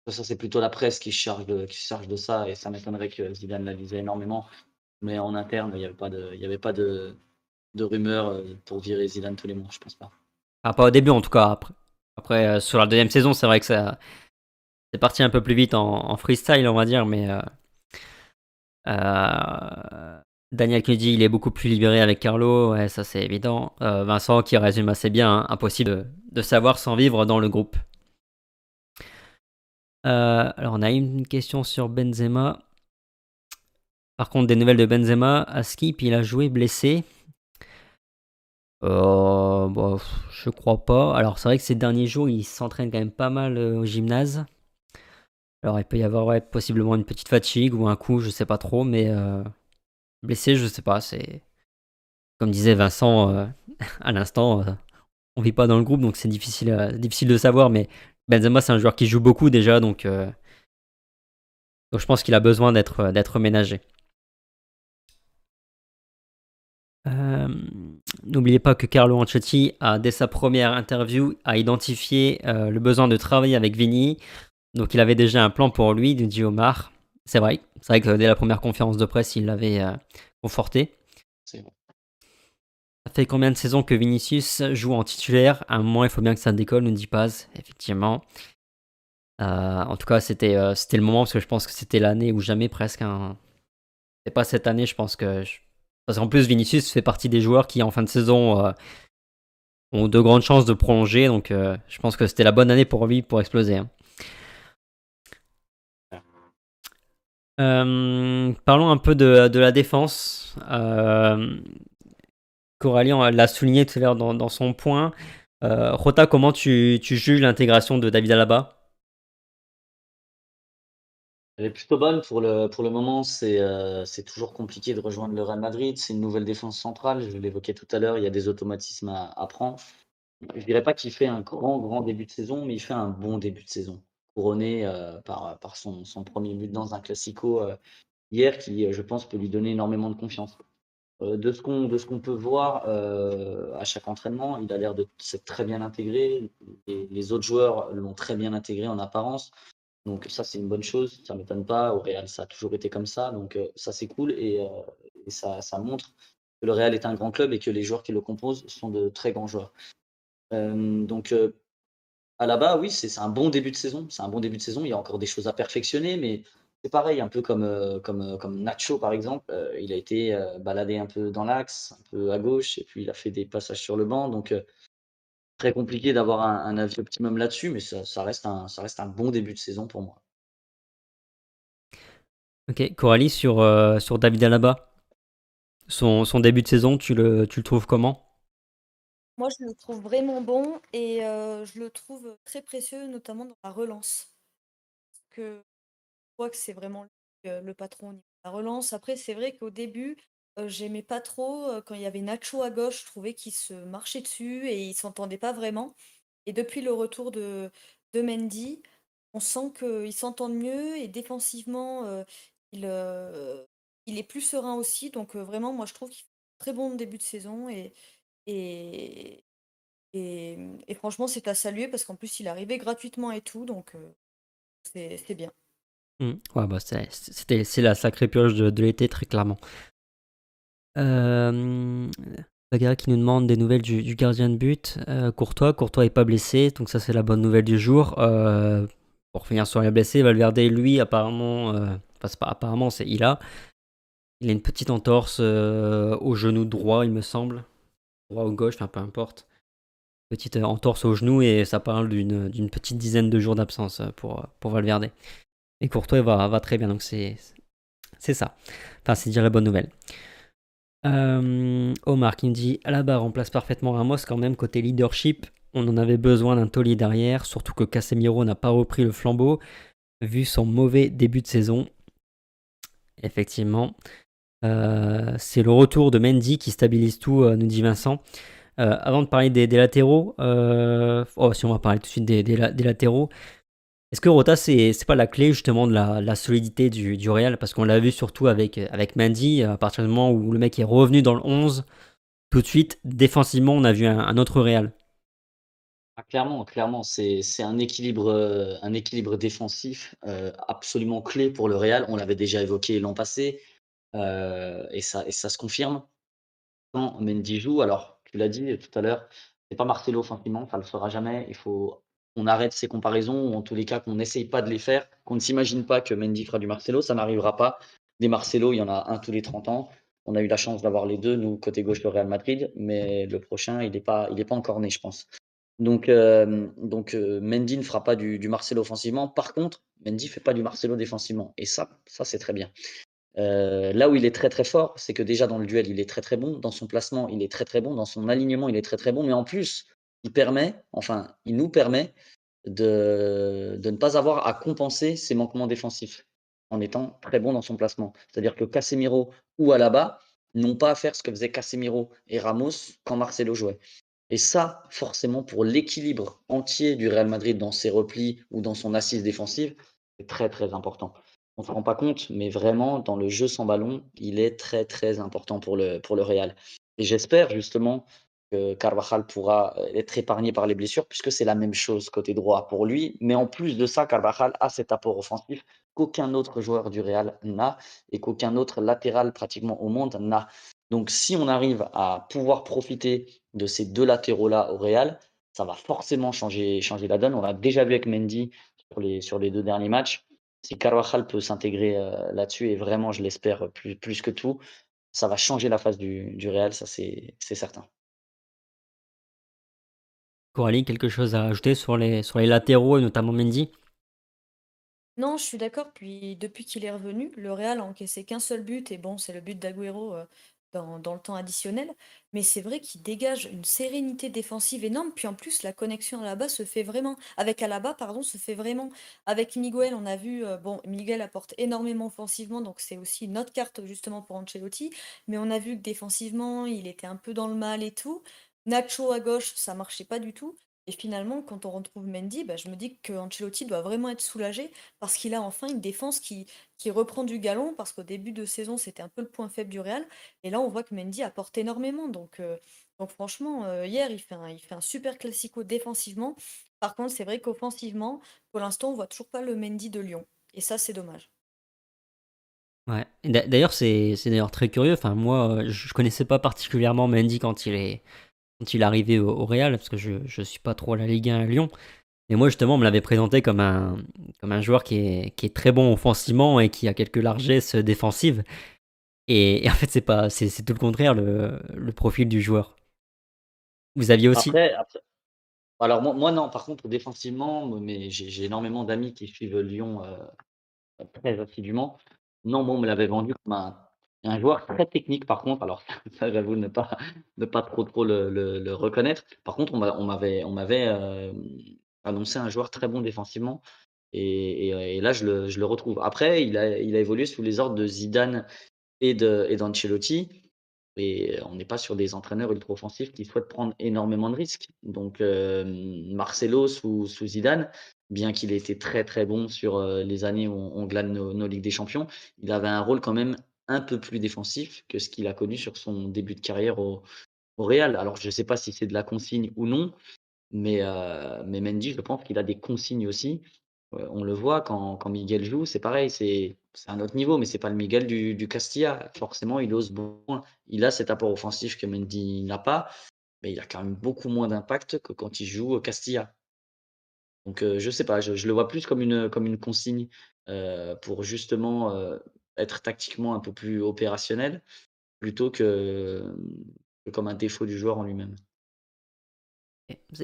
ça c'est plutôt la presse qui se charge de, qui charge de ça et ça m'étonnerait que Zidane la lisait énormément. Mais en interne, il n'y avait pas de, il y avait pas de, de rumeurs euh, pour virer Zidane tous les mois, je pense pas. ah, pas au début en tout cas. Après, après euh, sur la deuxième saison, c'est vrai que ça c'est parti un peu plus vite en, en freestyle, on va dire, mais. euh, euh, Daniel qui dit il est beaucoup plus libéré avec Carlo, ça c'est évident. Euh, Vincent qui résume assez bien, hein, impossible de, savoir sans vivre dans le groupe. Euh, alors on a une question sur Benzema. Par contre, des nouvelles de Benzema, à Skip, il a joué blessé. Euh, bon, je crois pas. Alors c'est vrai que ces derniers jours, il s'entraîne quand même pas mal au gymnase. Alors il peut y avoir ouais, possiblement une petite fatigue ou un coup, je sais pas trop, mais blessé, je sais pas. C'est comme disait Vincent euh, [laughs] à l'instant, euh, on vit pas dans le groupe, donc c'est difficile, euh, difficile de savoir. Mais Benzema, c'est un joueur qui joue beaucoup déjà, donc, euh, je pense qu'il a besoin d'être ménagé. N'oubliez pas que Carlo Ancelotti a, dès sa première interview, a identifié le besoin de travailler avec Vini. Donc il avait déjà un plan pour lui, nous dit Omar. C'est vrai, c'est vrai que dès la première conférence de presse, il l'avait conforté. C'est Ça fait combien de saisons que Vinicius joue en titulaire? À un moment, il faut bien que ça décolle, nous dit Paz, effectivement. en tout cas, c'était c'était le moment parce que je pense que c'était l'année ou jamais presque. Hein. C'est pas cette année, je pense que parce qu'en plus, Vinicius fait partie des joueurs qui, en fin de saison, euh, ont de grandes chances de prolonger. Donc, euh, je pense que c'était la bonne année pour lui pour exploser. Hein. Euh, parlons un peu de, la défense. Coralie l'a souligné tout à l'heure dans, son point. Rota, comment tu, tu juges l'intégration de David Alaba? Elle est plutôt bonne pour le, pour le moment. C'est euh, toujours compliqué de rejoindre le Real Madrid. C'est une nouvelle défense centrale. Je l'évoquais tout à l'heure. Il y a des automatismes à, apprendre. Je dirais pas qu'il fait un grand, grand début de saison, mais il fait un bon début de saison. Couronné euh, par, par son, premier but dans un classico euh, hier qui, je pense, peut lui donner énormément de confiance. de ce qu'on peut voir à chaque entraînement, il a l'air de s'être très bien intégré. Les autres joueurs l'ont très bien intégré en apparence. Donc ça, c'est une bonne chose, ça ne m'étonne pas. Au Real, ça a toujours été comme ça, donc euh, ça, c'est cool et, euh, ça, montre que le Real est un grand club et que les joueurs qui le composent sont de très grands joueurs. Euh, donc à la bas, oui, c'est un bon début de saison. C'est un bon début de saison. Il y a encore des choses à perfectionner, mais c'est pareil, un peu comme, comme, comme Nacho par exemple. il a été baladé un peu dans l'axe, un peu à gauche, et puis il a fait des passages sur le banc. Donc très compliqué d'avoir un, avis optimum là-dessus, mais ça, reste un, ça reste un bon début de saison pour moi. Ok, Coralie, sur, euh, sur David Alaba, son, son, début de saison, tu le, tu le trouves comment? Moi, je le trouve vraiment bon et euh, je le trouve très précieux, notamment dans la relance. que je crois que c'est vraiment le, patron de la relance. Après, c'est vrai qu'au début, j'aimais pas trop, quand il y avait Nacho à gauche, je trouvais qu'il se marchait dessus et ils s'entendaient pas vraiment et depuis le retour de de Mendy, on sent qu'ils s'entendent mieux et défensivement, il, il est plus serein aussi donc vraiment moi je trouve qu'il fait un très bon début de saison et et mmh et franchement c'est à saluer parce qu'en plus il est arrivé gratuitement et tout donc c'est bien. Mmh. Ouais, bah, c'était c'est la sacrée pioche de l'été très clairement. Euh, qui nous demande des nouvelles du, gardien de but. Euh, Courtois, Courtois est pas blessé, donc ça c'est la bonne nouvelle du jour. Euh, pour finir sur les blessé, Valverde, lui, apparemment, euh, enfin pas apparemment, c'est il a. Il a une petite entorse au genou droit, il me semble. Droit ou gauche, peu importe. Petite entorse au genou et ça parle d'une petite dizaine de jours d'absence pour, pour Valverde. Et Courtois va, va très bien, donc c'est ça. Enfin, c'est dire la bonne nouvelle. Euh, Omar qui me dit Alaba remplace parfaitement Ramos quand même côté leadership. On en avait besoin d'un taulier derrière, surtout que Casemiro n'a pas repris le flambeau vu son mauvais début de saison. Effectivement, euh, c'est le retour de Mendy qui stabilise tout, euh, nous dit Vincent. avant de parler des, latéraux, oh, si on va parler tout de suite des latéraux, est-ce que Rota, c'est pas la clé justement de la, solidité du, Real? Parce qu'on l'a vu surtout avec, avec Mandy, à partir du moment où le mec est revenu dans le 11, tout de suite, défensivement, on a vu un, autre Real. Ah, clairement, clairement, c'est un équilibre, euh, un équilibre défensif euh, absolument clé pour le Real. On l'avait déjà évoqué l'an passé euh, et, ça, et ça se confirme. Quand Mendy joue, alors tu l'as dit tout à l'heure, c'est pas Marcelo offensivement, ça le fera jamais. Il faut on arrête ces comparaisons, ou en tous les cas qu'on n'essaye pas de les faire, qu'on ne s'imagine pas que Mendy fera du Marcelo, ça n'arrivera pas. Des Marcelo, il y en a un tous les 30 ans. On a eu la chance d'avoir les deux, nous, côté gauche, le Real Madrid, mais le prochain, il n'est pas, il pas encore né, je pense. Donc, euh, donc euh, Mendy ne fera pas du, Marcelo offensivement. Par contre, Mendy ne fait pas du Marcelo défensivement. Et ça, ça c'est très bien. Euh, là où il est très très fort, c'est que déjà dans le duel, il est très très bon. Dans son placement, il est très très bon. Dans son alignement, il est très très bon. Mais en plus, il permet, enfin, il nous permet de, de ne pas avoir à compenser ses manquements défensifs en étant très bon dans son placement. C'est-à-dire que Casemiro ou Alaba n'ont pas à faire ce que faisaient Casemiro et Ramos quand Marcelo jouait. Et ça, forcément, pour l'équilibre entier du Real Madrid dans ses replis ou dans son assise défensive, c'est très très important. On ne se rend pas compte, mais vraiment, dans le jeu sans ballon, il est très très important pour le, pour le Real. Et j'espère justement que Carvajal pourra euh, être épargné par les blessures, puisque c'est la même chose côté droit pour lui. Mais en plus de ça, Carvajal a cet apport offensif qu'aucun autre joueur du Real n'a et qu'aucun autre latéral pratiquement au monde n'a. Donc si on arrive à pouvoir profiter de ces deux latéraux-là au Real, ça va forcément changer, changer la donne. On l'a déjà vu avec Mendy sur les, sur les deux derniers matchs. Si Carvajal peut s'intégrer euh, là-dessus, et vraiment je l'espère plus, plus que tout, ça va changer la face du, du Real, ça c'est certain. Coralie, quelque chose à ajouter sur les, sur les latéraux et notamment Mendy? Non, je suis d'accord. Puis depuis qu'il est revenu, le Real a encaissé qu'un seul but et bon, c'est le but d'Agüero euh, dans, le temps additionnel. Mais c'est vrai qu'il dégage une sérénité défensive énorme. Puis en plus, la connexion base se fait vraiment avec Alaba, pardon, se fait vraiment avec Miguel. On a vu, euh, bon, Miguel apporte énormément offensivement, donc c'est aussi une autre carte justement pour Ancelotti. Mais on a vu que défensivement, il était un peu dans le mal et tout. Nacho à gauche, ça marchait pas du tout. Et finalement, quand on retrouve Mendy, bah, je me dis que Ancelotti doit vraiment être soulagé parce qu'il a enfin une défense qui, reprend du galon, parce qu'au début de saison, c'était un peu le point faible du Real. Et là, on voit que Mendy apporte énormément. Donc, euh, franchement, euh, hier, il fait, un, super classico défensivement. Par contre, c'est vrai qu'offensivement, pour l'instant, on voit toujours pas le Mendy de Lyon. Et ça, c'est dommage. Ouais. D'ailleurs, c'est d'ailleurs très curieux. Enfin, moi, je connaissais pas particulièrement Mendy quand il est quand il est arrivé au, Real, parce que je ne suis pas trop à la Ligue 1 à Lyon. Mais moi, justement, on me l'avait présenté comme un, comme un joueur qui est, qui est très bon offensivement et qui a quelques largesses défensives. Et, en fait, c'est pas, c'est, tout le contraire, le, le, profil du joueur. Vous aviez aussi. Alors moi, non, par contre, défensivement, mais j'ai, énormément d'amis qui suivent Lyon euh, très assidûment. Non, moi, on me l'avait vendu comme un un joueur très technique par contre, alors [laughs] ça j'avoue ne pas ne pas trop trop le reconnaître. Par contre on m'avait on m'avait, annoncé un joueur très bon défensivement et là je le je le retrouve. Après il a il a évolué sous les ordres de Zidane et de et d'Ancelotti et on n'est pas sur des entraîneurs ultra offensifs qui souhaitent prendre énormément de risques. Donc Marcelo sous sous Zidane, bien qu'il ait été très, très bon sur, les années où on glane nos Ligues des champions, il avait un rôle quand même un peu plus défensif que ce qu'il a connu sur son début de carrière au, Real. Alors, je ne sais pas si c'est de la consigne ou non, mais, euh, mais Mendy, je pense qu'il a des consignes aussi. Euh, on le voit quand, Miguel joue, c'est pareil, c'est un autre niveau, mais c'est pas le Miguel du, Castilla. Forcément, il ose. Il a cet apport offensif que Mendy n'a pas, mais il a quand même beaucoup moins d'impact que quand il joue au Castilla. Donc, euh, je sais pas, je, le vois plus comme une, comme une consigne pour justement être tactiquement un peu plus opérationnel, plutôt que, comme un défaut du joueur en lui-même.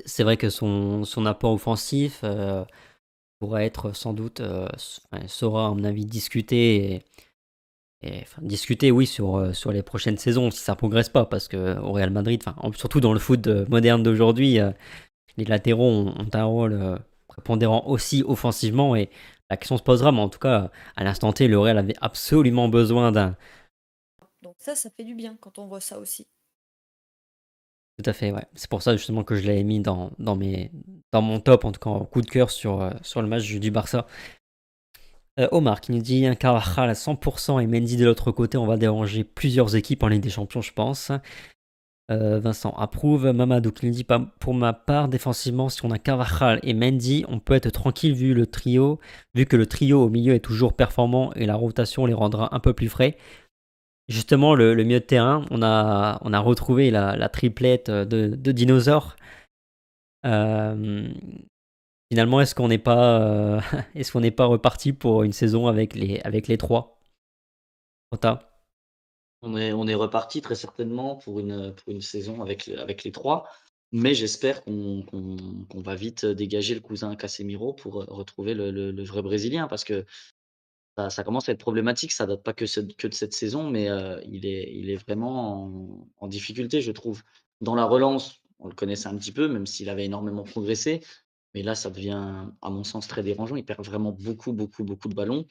C'est vrai que son, son apport offensif euh, pourrait être sans doute, euh, sera à mon avis discuté, et, enfin, discuté oui sur, euh, sur les prochaines saisons si ça progresse pas, parce que au Real Madrid, surtout dans le foot moderne d'aujourd'hui, les latéraux ont, ont un rôle prépondérant aussi offensivement et la question se posera, mais en tout cas, à l'instant T, le Real avait absolument besoin d'un. Donc ça, ça fait du bien quand on voit ça aussi. Tout à fait, ouais. C'est pour ça justement que je l'avais mis dans, dans, mes, dans mon top, en tout cas en coup de cœur sur, euh, sur le match du Barça. Euh, Omar qui nous dit un Carvajal à 100% et Mendy de l'autre côté, on va déranger plusieurs équipes en Ligue des Champions, je pense. Euh, Vincent approuve. Mamadou qui dit pas pour ma part défensivement si on a Carvajal et Mendy on peut être tranquille vu le trio vu que le trio au milieu est toujours performant et la rotation les rendra un peu plus frais. Justement le, milieu de terrain on a, retrouvé la, triplette de, de dinosaures. Euh, finalement est-ce qu'on n'est pas euh, [laughs] est-ce qu'on n'est pas reparti pour une saison avec les avec les trois? On est, reparti très certainement pour une, saison avec, les trois. Mais j'espère qu'on va vite dégager le cousin Casemiro pour retrouver le, vrai Brésilien parce que ça, commence à être problématique. Ça date pas que, de cette saison, mais euh, il, est, vraiment en, en, difficulté, je trouve. Dans la relance, on le connaissait un petit peu, même s'il avait énormément progressé. Mais là, ça devient, à mon sens, très dérangeant. Il perd vraiment beaucoup, beaucoup, beaucoup de ballons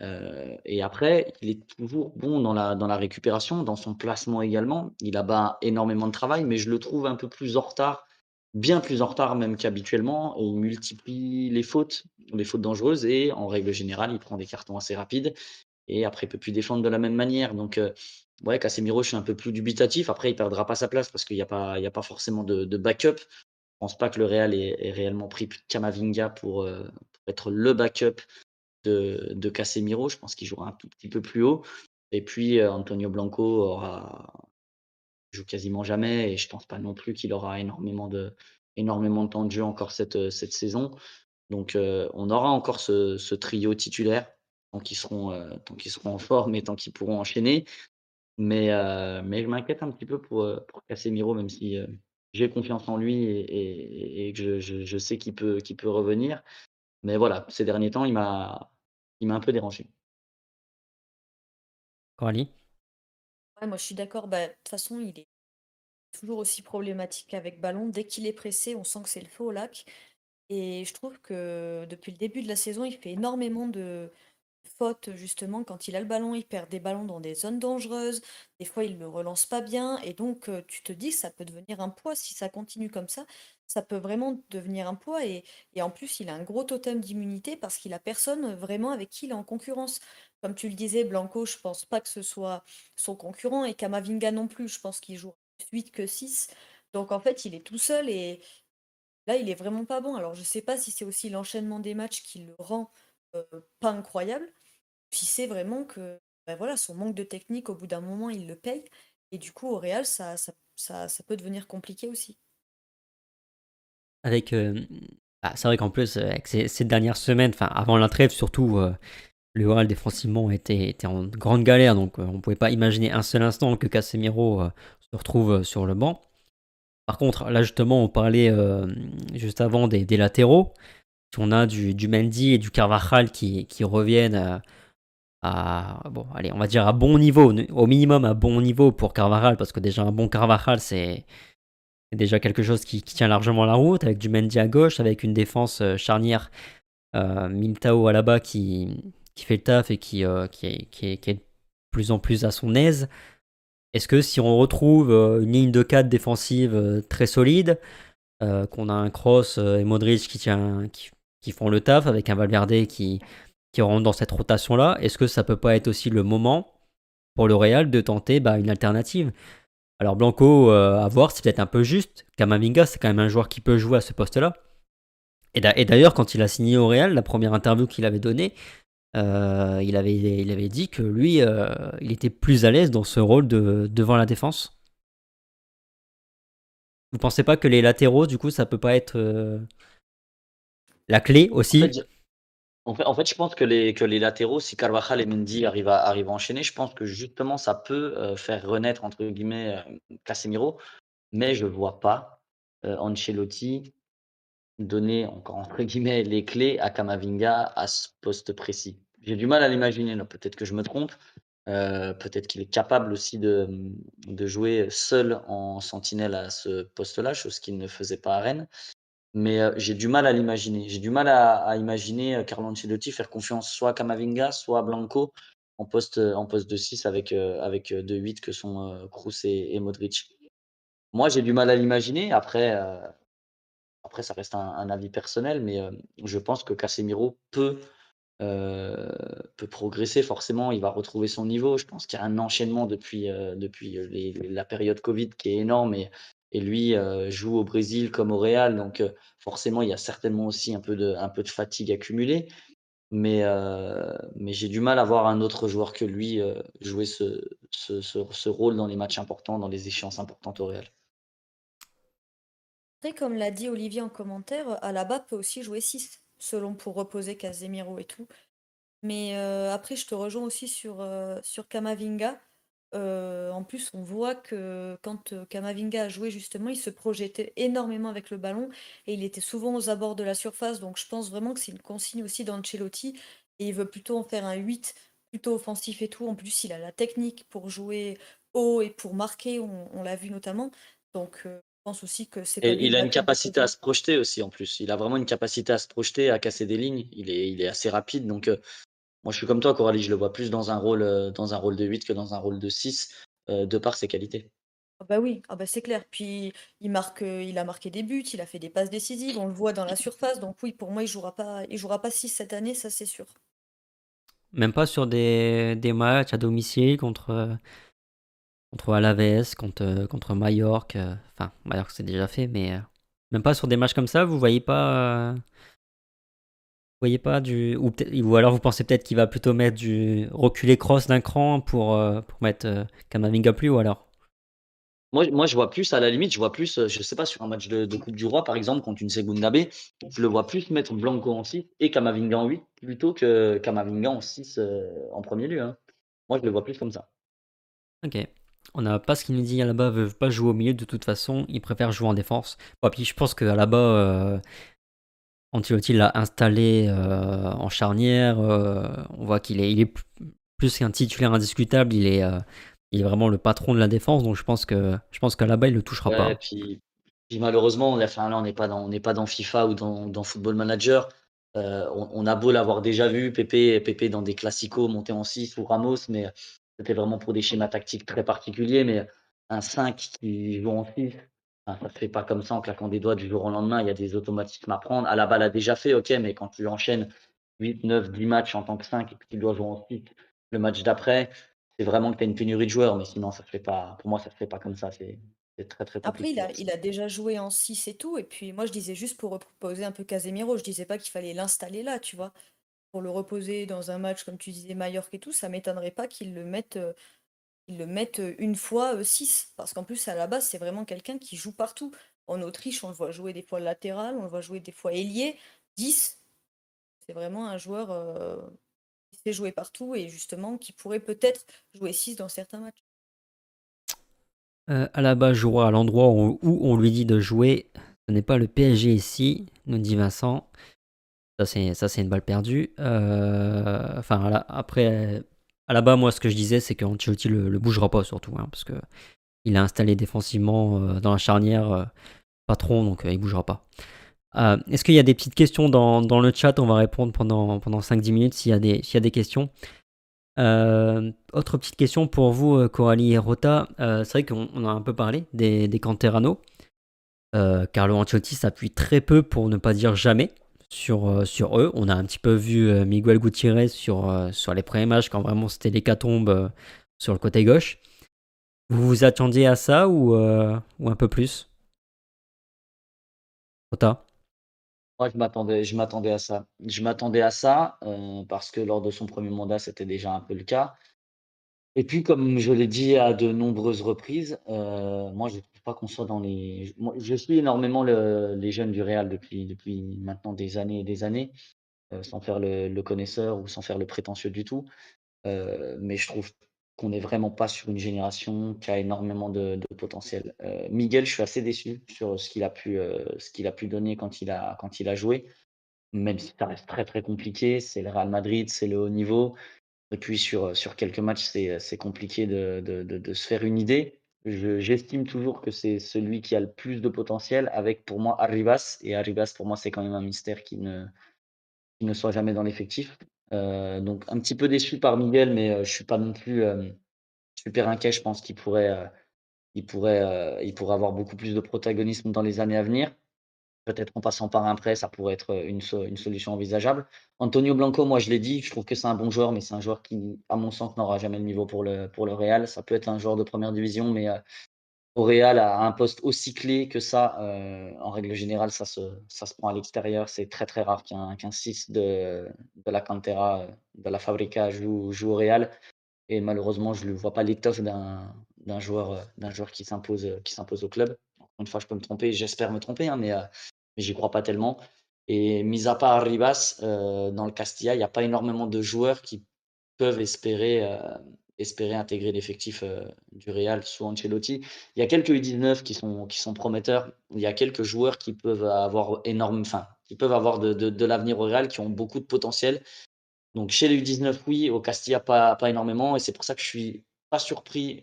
et après, il est toujours bon dans la dans la récupération, dans son placement également. Il a énormément de travail, mais je le trouve un peu plus en retard, bien plus en retard même qu'habituellement il multiplie les fautes, les fautes dangereuses et en règle générale, il prend des cartons assez rapides et après il peut plus défendre de la même manière donc ouais, Casemiro, je suis un peu plus dubitatif. Après, il perdra pas sa place parce qu'il y a pas a pas forcément de de backup. Je pense pas que le Real ait réellement pris Camavinga pour, heu, pour être le backup de de Casemiro. Je pense qu'il jouera un tout petit peu plus haut et puis, heu, Antonio Blanco aura joue quasiment jamais et je pense pas non plus qu'il aura énormément de énormément de temps de jeu encore cette, cette saison. Donc, heu, on aura encore ce trio titulaire tant qu'ils seront, seront en forme et tant qu'ils pourront enchaîner. Mais, mais je m'inquiète un petit peu pour, pour Casemiro même si, j'ai confiance en lui et que je je je sais qu'il peut qu'il peut revenir. Mais voilà, ces derniers temps, il m'a il m'a un peu dérangé. Coralie? Ouais, moi je suis d'accord. Bah, de toute façon, il est toujours aussi problématique avec ballon. Dès qu'il est pressé, on sent que c'est le feu au lac. Et je trouve que depuis le début de la saison, il fait énormément de fautes justement quand il a le ballon, il perd des ballons dans des zones dangereuses. Des fois, il le relance pas bien et donc heu, tu te dis que ça peut devenir un poids si ça continue comme ça. Ça peut vraiment devenir un poids et en plus, il a un gros totem d'immunité parce qu'il a personne vraiment avec qui il est en concurrence. Comme tu le disais, Blanco, je pense pas que ce soit son concurrent et Camavinga non plus. Je pense qu'il joue plus 8 que 6. Donc en fait, il est tout seul et Là, il est vraiment pas bon. Alors je sais pas si c'est aussi l'enchaînement des matchs qui le rend, heu, pas incroyable, si c'est vraiment que, bah, voilà, son manque de technique, au bout d'un moment, il le paye et du coup, au Real, ça ça ça peut devenir compliqué aussi. Avec, hem, bah, c'est vrai qu'en plus, avec ces dernières semaines, enfin avant la trêve surtout, heu, le Real défensivement était était en grande galère donc, on pouvait pas imaginer un seul instant que Casemiro, se retrouve, sur le banc. Par contre, là justement, on parlait, juste avant des des latéraux. On a du Mendy et du Carvajal qui reviennent, bon, allez, on va dire à bon niveau, au minimum à bon niveau pour Carvajal parce que déjà un bon Carvajal, c'est c'est déjà quelque chose qui tient largement la route avec du Mendy à gauche, avec une défense, heu, charnière, heu, Militao Alaba qui qui fait le taf et qui, heu, qui est qui est de plus en plus à son aise. Est-ce que si on retrouve, heu, une ligne de 4 défensive, très solide, qu'on a un heu, et Modric qui qui qui font le taf avec un Valverde qui qui rentre dans cette rotation-là, est-ce que ça peut pas être aussi le moment pour le Real de tenter, bah, une alternative? Alors Blanco, heu, à voir, c'est peut-être un peu juste. Camavinga, c'est quand même un joueur qui peut jouer à ce poste-là. Et d'a et d'ailleurs, quand il a signé au Real, la première interview qu'il avait donnée, heu, il avait dit que lui, heu, il était plus à l'aise dans ce rôle de devant la défense. Vous pensez pas que les latéraux, du coup, ça peut pas être, la clé aussi? En fait je pense que les latéraux, si Carvajal et Mendy arrivent à enchaîner, je pense que justement ça peut, heu, faire «renaître» entre guillemets, heu, Casemiro. Mais je vois pas, heu, Ancelotti donner encore entre guillemets «les clés» à Camavinga à ce poste précis. J'ai du mal à l'imaginer, peut-être que je me trompe, peut-être qu'il est capable aussi de, de jouer seul en sentinelle à ce poste-là, chose qu'il ne faisait pas à Rennes. Mais, heu, j'ai du mal à l'imaginer. J'ai du mal à imaginer, heu, Carlo Ancelotti faire confiance soit à Camavinga, soit à Blanco en poste, heu, en poste de 6 avec, heu, avec, 2 8 que sont, Kroos et Modric. Moi, j'ai du mal à l'imaginer. Après, après ça reste un avis personnel, mais, je pense que Casemiro peut, peut progresser forcément. Il va retrouver son niveau. Je pense qu'il y a un enchaînement depuis, depuis, la période covid qui est énorme et lui, heu, joue au Brésil comme au Real, donc, heu, forcément il y a certainement aussi un peu de fatigue accumulée. Mais, heu, mais j'ai du mal à voir un autre joueur que lui, jouer ce rôle dans les matchs importants, dans les échéances importantes au Real. Après, comme l'a dit Olivier en commentaire, Alaba peut aussi jouer 6 selon pour reposer Casemiro et tout. Mais après je te rejoins aussi sur, sur Camavinga. Heu, en plus, on voit que quand, heu, Camavinga a joué justement, il se projetait énormément avec le ballon et il était souvent aux abords de la surface. Donc je pense vraiment que c'est une consigne aussi d'Ancelotti et il veut plutôt en faire un 8 plutôt offensif et tout. En plus, il a la technique pour jouer haut et pour marquer, on on l'a vu notamment. Donc heu, je pense aussi que c'est il a une capacité à se projeter aussi en plus. Il a vraiment une capacité à se projeter, à casser des lignes. Il est il est assez rapide donc, moi je suis comme toi Coralie, je le vois plus dans un rôle, heu, dans un rôle de 8 que dans un rôle de 6, heu, de par ses qualités. Ah bah oui, ah bah c'est clair. Puis il marque, heu, il a marqué des buts, il a fait des passes décisives, on le voit dans la surface, donc oui, pour moi, il jouera pas il jouera pas 6 cette année, ça c'est sûr. Même pas sur des des matchs à domicile contre, contre Alaves, contre, contre Mallorca. Enfin, Mallorca c'est déjà fait, mais même pas sur des matchs comme ça, vous voyez pas. Vous voyez pas du. Ou, ou alors vous pensez peut-être qu'il va plutôt mettre du. reculer cross d'un cran pour, pour mettre Kamavinga plus, ou alors? Moi, moi, je vois plus, à la limite, je vois plus, je sais pas, sur un match de, Coupe du Roi, par exemple, contre une Segunda B, je le vois plus mettre Blanco en 6 et Kamavinga en 8, plutôt que Kamavinga en 6 en premier lieu. Hein. Moi, je le vois plus comme ça. Ok. On n'a pas ce qu'il nous dit à là-bas, veut pas jouer au milieu de toute façon, il préfère jouer en défense. Bon, puis je pense qu'à là-bas, euh, Antilotti l'a installé euh, en charnière. Euh, on voit qu'il est, il est plus qu'un titulaire indiscutable, il est, euh, il est vraiment le patron de la défense, donc je pense que je pense qu'à là-bas, il ne le touchera pas. Puis, puis malheureusement, on là, on n'est pas, dans, pas dans FIFA ou dans, dans Football Manager. On, on, a beau l'avoir déjà vu, Pépé, Pépé dans des classicos montés en 6 ou Ramos, mais c'était vraiment pour des schémas tactiques très particuliers, mais un 5 qui joue en 6, ça ne se fait pas comme ça en claquant des doigts du jour au lendemain. Il y a des automatismes à prendre. À la balle a déjà fait, ok, mais quand tu enchaînes 8, 9, 10 matchs en tant que 5 et que tu dois jouer en 6 le match d'après, c'est vraiment que tu as une pénurie de joueurs, mais sinon, ça fait pas, pour moi, ça ne se fait pas comme ça. C'est très, très Après, il a, il a déjà joué en 6 et tout. Et puis, moi, je disais juste pour reposer un peu Casemiro, je disais pas qu'il fallait l'installer là, tu vois pour le reposer dans un match, comme tu disais, Mallorca et tout, ça m'étonnerait pas qu'ils le mettent, euh, le mettent euh, une fois 6. Euh, Parce qu'en plus, à la base, c'est vraiment quelqu'un qui joue partout. En Autriche, on le voit jouer des fois latéral, on le voit jouer des fois ailier. 10, c'est vraiment un joueur qui sait jouer partout et justement qui pourrait peut-être jouer 6 dans certains matchs. à la base, jouera à l'endroit où, on lui dit de jouer. Ce n'est pas le PSG ici, nous dit Vincent. Ça, c'est, une balle perdue. Euh, enfin, après, à la bas, moi, ce que je disais, c'est qu'Ancelotti le, le bougera pas, surtout, hein, parce que il a installé défensivement euh, dans la charnière euh, patron, donc il bougera pas. est-ce qu'il y a des petites questions dans, le chat? On va répondre pendant, pendant 5-10 minutes s'il y, a des, y a des questions. autre petite question pour vous, Coralie et Rota. c'est vrai qu'on a un peu parlé des, des Canterano. Carlo Ancelotti s'appuie très peu, pour ne pas dire jamais, sur, euh, sur eux. On a un petit peu vu euh, Miguel Gutiérrez sur, euh, sur les premiers matchs quand vraiment c'était l'hécatombe sur le côté gauche. Vous vous attendiez à ça ou, ou un peu plus? Ota? Moi, je m'attendais, je m'attendais à ça. Je m'attendais à ça parce que lors de son premier mandat, c'était déjà un peu le cas. Et puis, comme je l'ai dit à de nombreuses reprises, moi, je qu'on soit dans les. Je suis énormément les jeunes du Real depuis, maintenant des années et des années, euh, sans faire le, connaisseur ou sans faire le prétentieux du tout. Euh, mais je trouve qu'on n'est vraiment pas sur une génération qui a énormément de, potentiel. Euh, Miguel, je suis assez déçu sur ce qu'il a pu, donner quand il a, joué, même si ça reste très très compliqué. C'est le Real Madrid, c'est le haut niveau. Et puis sur, quelques matchs, c'est compliqué de, se faire une idée j'estime toujours que c'est celui qui a le plus de potentiel avec pour moi Arribas. Et Arribas, pour moi, c'est quand même un mystère qui ne, soit jamais dans l'effectif. Euh, donc un petit peu déçu par Miguel, mais euh, je suis pas non plus euh, super inquiet. Je pense qu'il pourrait, il pourrait, pourrait avoir beaucoup plus de protagonisme dans les années à venir. Peut-être en passant par un prêt, ça pourrait être une, une solution envisageable. Antonio Blanco, moi je l'ai dit, je trouve que c'est un bon joueur, mais c'est un joueur qui, à mon sens, n'aura jamais le niveau pour le, pour le Real. Ça peut être un joueur de première division, mais euh, au Real, à un poste aussi clé que ça, euh, en règle générale, ça se, ça se prend à l'extérieur. C'est très très rare qu'un 6 de, de la Cantera, de la Fabrica joue, au Real. Et malheureusement, je ne vois pas l'étoffe d'un joueur, joueur qui s'impose au club. une fois, je peux me tromper, j'espère me tromper, hein, mais euh, mais j'y crois pas tellement. Et mis à part Ribas, euh, dans le Castilla, il n'y a pas énormément de joueurs qui peuvent espérer, euh, intégrer l'effectif euh, du Real sous Ancelotti. Il y a quelques U19 qui sont, prometteurs. Il y a quelques joueurs qui peuvent avoir énorme, enfin, qui peuvent avoir de l'avenir au Real, qui ont beaucoup de potentiel. Donc chez les U19, oui, au Castilla, pas, pas énormément. Et c'est pour ça que je suis pas surpris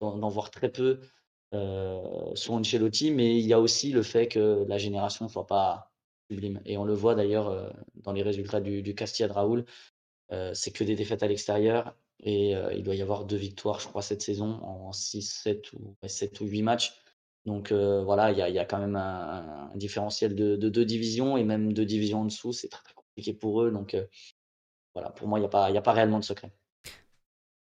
d'en voir très peu euh, sur Ancelotti, mais il y a aussi le fait que la génération ne soit pas sublime. Et on le voit d'ailleurs euh, dans les résultats du, Castilla de Raoul. Euh, c'est que des défaites à l'extérieur. Et il doit y avoir deux victoires, je crois, cette saison en 6, 7 ou, 7 ou 8 matchs. Donc voilà, il y, a quand même un, différentiel de, deux divisions et même deux divisions en dessous. C'est très, compliqué pour eux. Donc voilà, pour moi, il n'y a, a pas réellement de secret.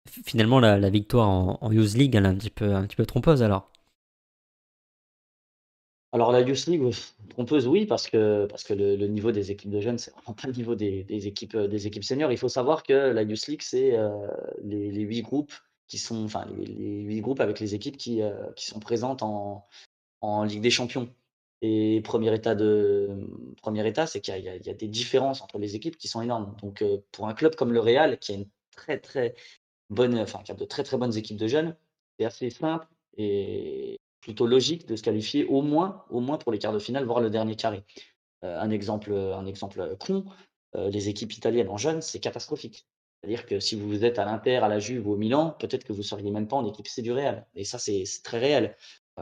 finalement, la, victoire en, en Youth League, elle est un petit peu, un petit peu trompeuse alors. Alors la Youth League, trompeuse, oui, parce que, parce que le, niveau des équipes de jeunes, c'est vraiment pas le niveau des, équipes, des équipes seniors. Il faut savoir que la Youth League, c'est euh, les, huit groupes qui sont, enfin, les, huit groupes avec les équipes qui, euh, qui sont présentes en, en Ligue des Champions. Et premier état, état c'est qu'il y, y, a des différences entre les équipes qui sont énormes. Donc, euh, pour un club comme le Real, qui a une très très bonne, enfin, qui a de très très bonnes équipes de jeunes, c'est assez simple et plutôt logique de se qualifier au moins, au moins pour les quarts de finale, voire le dernier carré. Euh, un exemple, un exemple con, euh, les équipes italiennes en jeunes, c'est catastrophique. C'est-à-dire que si vous êtes à l'Inter, à la Juve ou au Milan, peut-être que vous ne seriez même pas en équipe C du Real. Et ça, c'est très réel.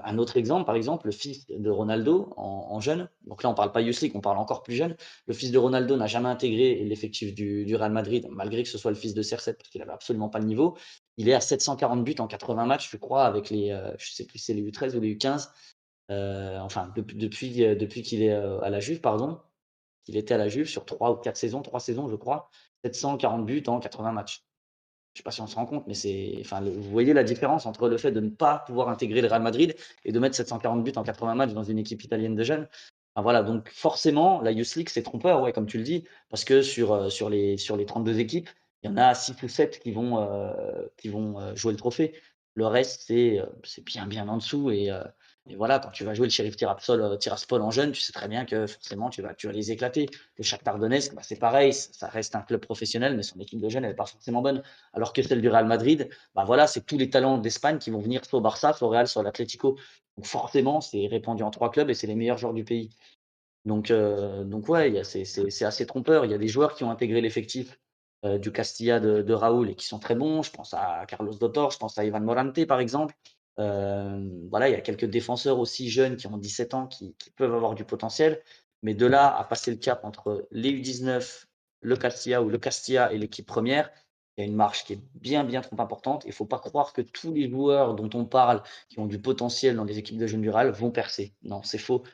Un autre exemple, par exemple, le fils de Ronaldo en, jeune, donc là on ne parle pas Youth League, on parle encore plus jeune, le fils de Ronaldo n'a jamais intégré l'effectif du, Real Madrid, malgré que ce soit le fils de CR7, parce qu'il n'avait absolument pas le niveau. Il est à 740 buts en 80 matchs, je crois, avec les, euh, je sais plus c'est les U13 ou les U15, euh, enfin depuis, euh, depuis qu'il est à la Juve, pardon, qu'il était à la Juve sur 3 ou 4 saisons, 3 saisons je crois, 740 buts en 80 matchs je sais pas si on se rend compte, mais c'est, enfin, vous voyez la différence entre le fait de ne pas pouvoir intégrer le Real Madrid et de mettre 740 buts en 80 matchs dans une équipe italienne de jeunes. voilà, donc forcément, la Youth League, c'est trompeur, ouais, comme tu le dis, parce que sur, euh, sur, les, sur les 32 équipes, il y en a 6 ou 7 qui vont, euh, qui vont euh, jouer le trophée. Le reste, c'est, c'est bien, bien en dessous. Et, et voilà, quand tu vas jouer le shérif Tiraspol, euh, Tiraspol en jeune, tu sais très bien que forcément tu vas, tu vas les éclater. Le Shakhtar Donetsk, bah, c'est pareil, ça reste un club professionnel, mais son équipe de jeunes, elle n'est pas forcément bonne. Alors que celle du Real Madrid, bah voilà, c'est tous les talents d'Espagne qui vont venir soit au Barça, soit au Real, soit à l'Atlético. Donc forcément, c'est répandu en trois clubs et c'est les meilleurs joueurs du pays. Donc, euh, donc ouais, c'est assez trompeur. Il y a des joueurs qui ont intégré l'effectif euh, du Castilla de, de, Raoul et qui sont très bons. Je pense à Carlos Dotor, je pense à Ivan Morante par exemple. Euh, voilà, il y a quelques défenseurs aussi jeunes qui ont 17 ans qui, peuvent avoir du potentiel. Mais de là à passer le cap entre les U19, le Castilla ou le Castilla et l'équipe première, il y a une marche qui est bien, bien trop importante. Il ne faut pas croire que tous les joueurs dont on parle, qui ont du potentiel dans les équipes de jeunes rurales, vont percer. Non, c'est faux.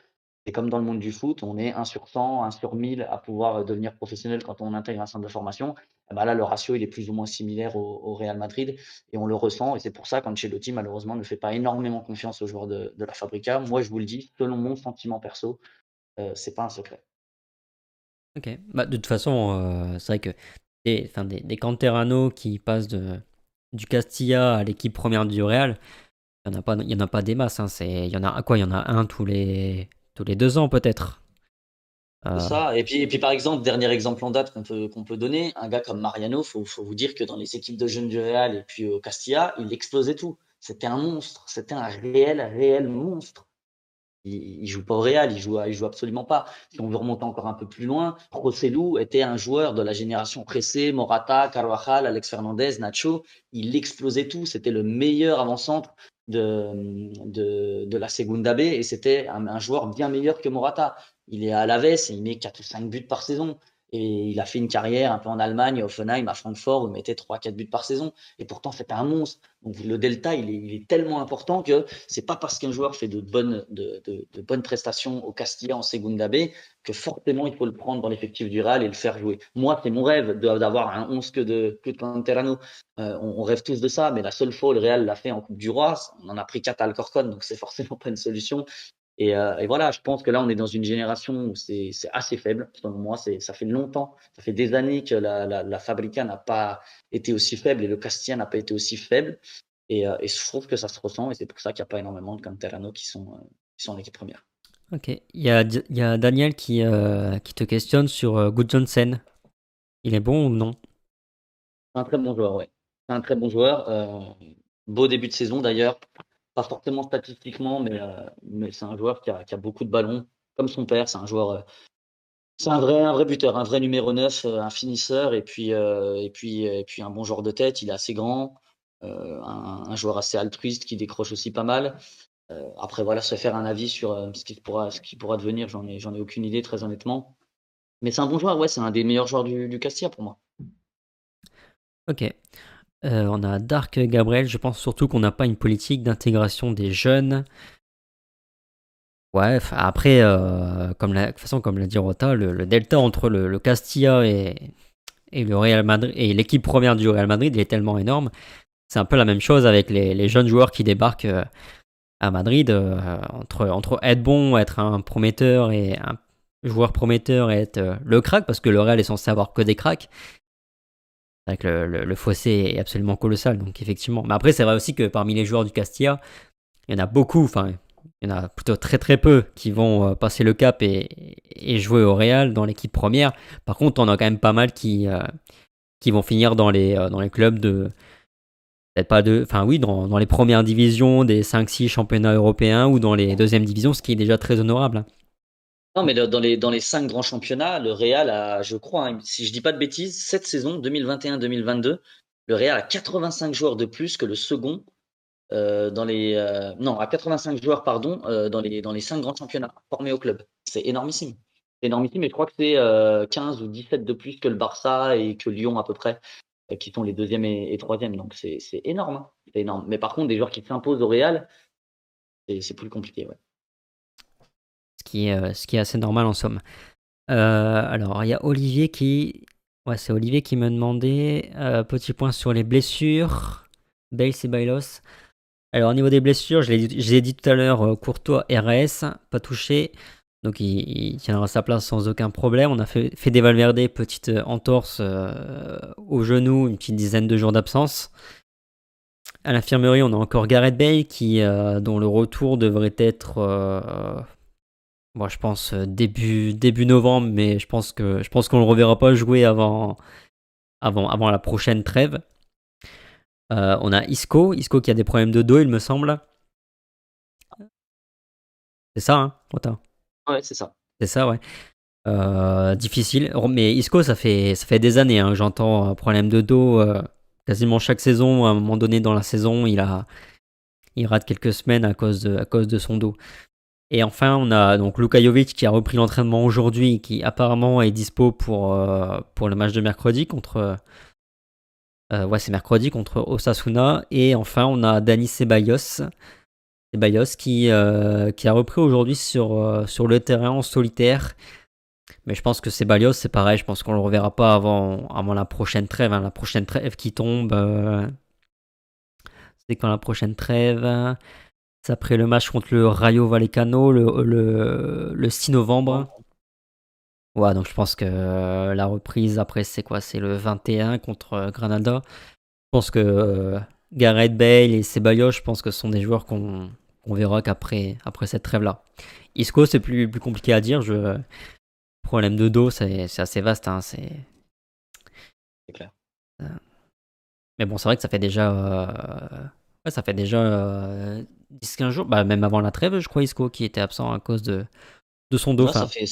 C'est comme dans le monde du foot, on est 1 sur 100, 1 sur 1000 à pouvoir devenir professionnel quand on intègre un centre de formation. Eh ben là, le ratio il est plus ou moins similaire au, Real Madrid et on le ressent. Et c'est pour ça qu'Ancelotti, malheureusement, ne fait pas énormément confiance aux joueurs de, la Fabrica. Moi, je vous le dis, selon mon sentiment perso, euh, c'est pas un secret. Ok, bah, de toute façon, euh, c'est vrai que des, des, qui passent de, du Castilla à l'équipe première du Real, il n'y en, a pas, en a des masses. Hein. Il y en a quoi y en a un tous les deux ans peut-être? Euh. Et puis, et puis, par exemple, dernier exemple en date qu'on peut, peut donner, un gars comme Mariano, il faut, faut, vous dire que dans les équipes de jeunes du Real et puis au Castilla, il explosait tout. C'était un monstre, c'était un réel, réel monstre. Il, ne joue pas au Real, il joue, il joue absolument pas. Si on veut remonter encore un peu plus loin, Rossellou était un joueur de la génération pressée, Morata, Carvajal, Alex Fernandez, Nacho. Il explosait tout. C'était le meilleur avant-centre de, de, la Segunda B et c'était un, joueur bien meilleur que Morata. Il est à la et il met 4 ou 5 buts par saison. Et il a fait une carrière un peu en Allemagne, à Offenheim, à Francfort, où il mettait 3-4 buts par saison. Et pourtant, c'était un monstre. Donc le delta, il est, tellement important que c'est pas parce qu'un joueur fait de bonnes, prestations au Castilla en Segunda B que forcément il faut le prendre dans l'effectif du Real et le faire jouer. Moi, c'est mon rêve d'avoir un 11 que de, que de. Euh, on, on, rêve tous de ça, mais la seule fois où le Real l'a fait en Coupe du Roi, on en a pris 4 à Alcorcon, donc c'est forcément pas une solution. Euh, et, voilà, je pense que là, on est dans une génération où c'est assez faible. Selon moi, ça fait longtemps, ça fait des années que la, la, Fabrica n'a pas été aussi faible et le Castilla n'a pas été aussi faible. Et, euh, et, je trouve que ça se ressent et c'est pour ça qu'il n'y a pas énormément de Canterano qui sont, euh, qui sont en équipe première. Ok, il y a, y a, Daniel qui, qui te questionne sur Good Johnson. Il est bon ou non? C'est un très bon joueur, oui. C'est un très bon joueur. beau début de saison d'ailleurs pas forcément statistiquement, mais, euh, mais c'est un joueur qui a, a, beaucoup de ballons, comme son père. C'est un joueur, euh, c'est un vrai, buteur, un vrai numéro 9, euh, un finisseur, et puis, un bon joueur de tête. Il est assez grand, un, joueur assez altruiste qui décroche aussi pas mal. après, voilà, se faire un avis sur ce qui pourra, devenir, j'en ai, j'en ai aucune idée, très honnêtement. Mais c'est un bon joueur, ouais, c'est un des meilleurs joueurs du, du Castilla pour moi. Ok. Euh, on a Dark Gabriel, je pense surtout qu'on n'a pas une politique d'intégration des jeunes. Ouais, après, euh, comme la, de toute façon, comme l'a dit Rota, le, delta entre le, Castilla et, et le Real Madrid et l'équipe première du Real Madrid il est tellement énorme. C'est un peu la même chose avec les, jeunes joueurs qui débarquent euh, à Madrid. Entre, entre être bon, être un prometteur et un joueur prometteur et être le crack, parce que le Real est censé avoir que des cracks. Avec le, le, fossé est absolument colossal, donc effectivement. Mais après, c'est vrai aussi que parmi les joueurs du Castilla, il y en a beaucoup, enfin, il y en a plutôt très très peu qui vont passer le cap et, jouer au Real dans l'équipe première. Par contre, on a quand même pas mal qui, qui vont finir dans les, dans les clubs de, peut-être pas de, enfin oui, dans, dans, les premières divisions des 5-6 championnats européens ou dans les deuxièmes divisions, ce qui est déjà très honorable. Non, mais dans les, dans les 5 grands championnats, le Real a, je crois, hein, si je dis pas de bêtises, cette saison 2021-2022, le Real a 85 joueurs de plus que le second euh, dans les, euh, non, à 85 joueurs, pardon, euh, dans les, dans les 5 grands championnats formés au club. C'est énormissime. C'est énormissime, mais je crois que c'est 15 ou 17 de plus que le Barça et que Lyon à peu près. Qui sont les deuxième et, troisième. Donc c'est énorme, hein. c'est énorme. Mais par contre, des joueurs qui s'imposent au Real, c'est plus compliqué. Ouais. Ce, qui est, euh, ce qui est assez normal en somme. Euh, alors, il y a Olivier qui. Ouais, c'est Olivier qui me demandait. petit point sur les blessures. Bale et Bailos. Alors, au niveau des blessures, je l'ai dit tout à l'heure, Courtois, RS, pas touché. Donc il, tiendra sa place sans aucun problème. On a fait, fait des Valverde, petite euh, entorse euh, au genou, une petite dizaine de jours d'absence. À l'infirmerie, on a encore Gareth Bale qui, euh, dont le retour devrait être, moi je pense début, début novembre, mais je pense que je pense qu'on le reverra pas jouer avant, avant, avant la prochaine trêve. on a Isco, Isco qui a des problèmes de dos, il me semble. C'est ça, hein, Ouais, c'est ça. C'est ça, ouais. Euh, difficile. Mais Isco, ça fait, ça fait des années. Hein. J'entends un problème de dos euh, quasiment chaque saison. À un moment donné dans la saison, il, a, il rate quelques semaines à cause, de, à cause de son dos. Et enfin, on a donc Luka Jovic qui a repris l'entraînement aujourd'hui, qui apparemment est dispo pour, euh, pour le match de mercredi contre. ouais, c'est mercredi contre Osasuna. Et enfin, on a Dani Ceballos Bayos qui, euh, qui a repris aujourd'hui sur, euh, sur le terrain en solitaire. Mais je pense que Ceballos, c'est pareil. Je pense qu'on le reverra pas avant, avant la prochaine trêve. Hein. La prochaine trêve qui tombe. Euh, c'est quand la prochaine trêve? C'est après le match contre le Rayo Vallecano le, le, le 6 novembre. Ouais, donc je pense que la reprise après, c'est quoi? C'est le 21 contre Granada. Je pense que Gareth Bale et Ceballos, je pense que ce sont des joueurs qu'on on verra qu'après après cette trêve-là. Isco, c'est plus, plus compliqué à dire. Je... Problème de dos, c'est assez vaste. Hein, c'est clair. Euh, mais bon, c'est vrai que ça fait déjà. Euh, ça fait déjà 10-15 jours, bah, même avant la trêve, je crois, Isco, qui était absent à cause de, de son dos. ça, fait,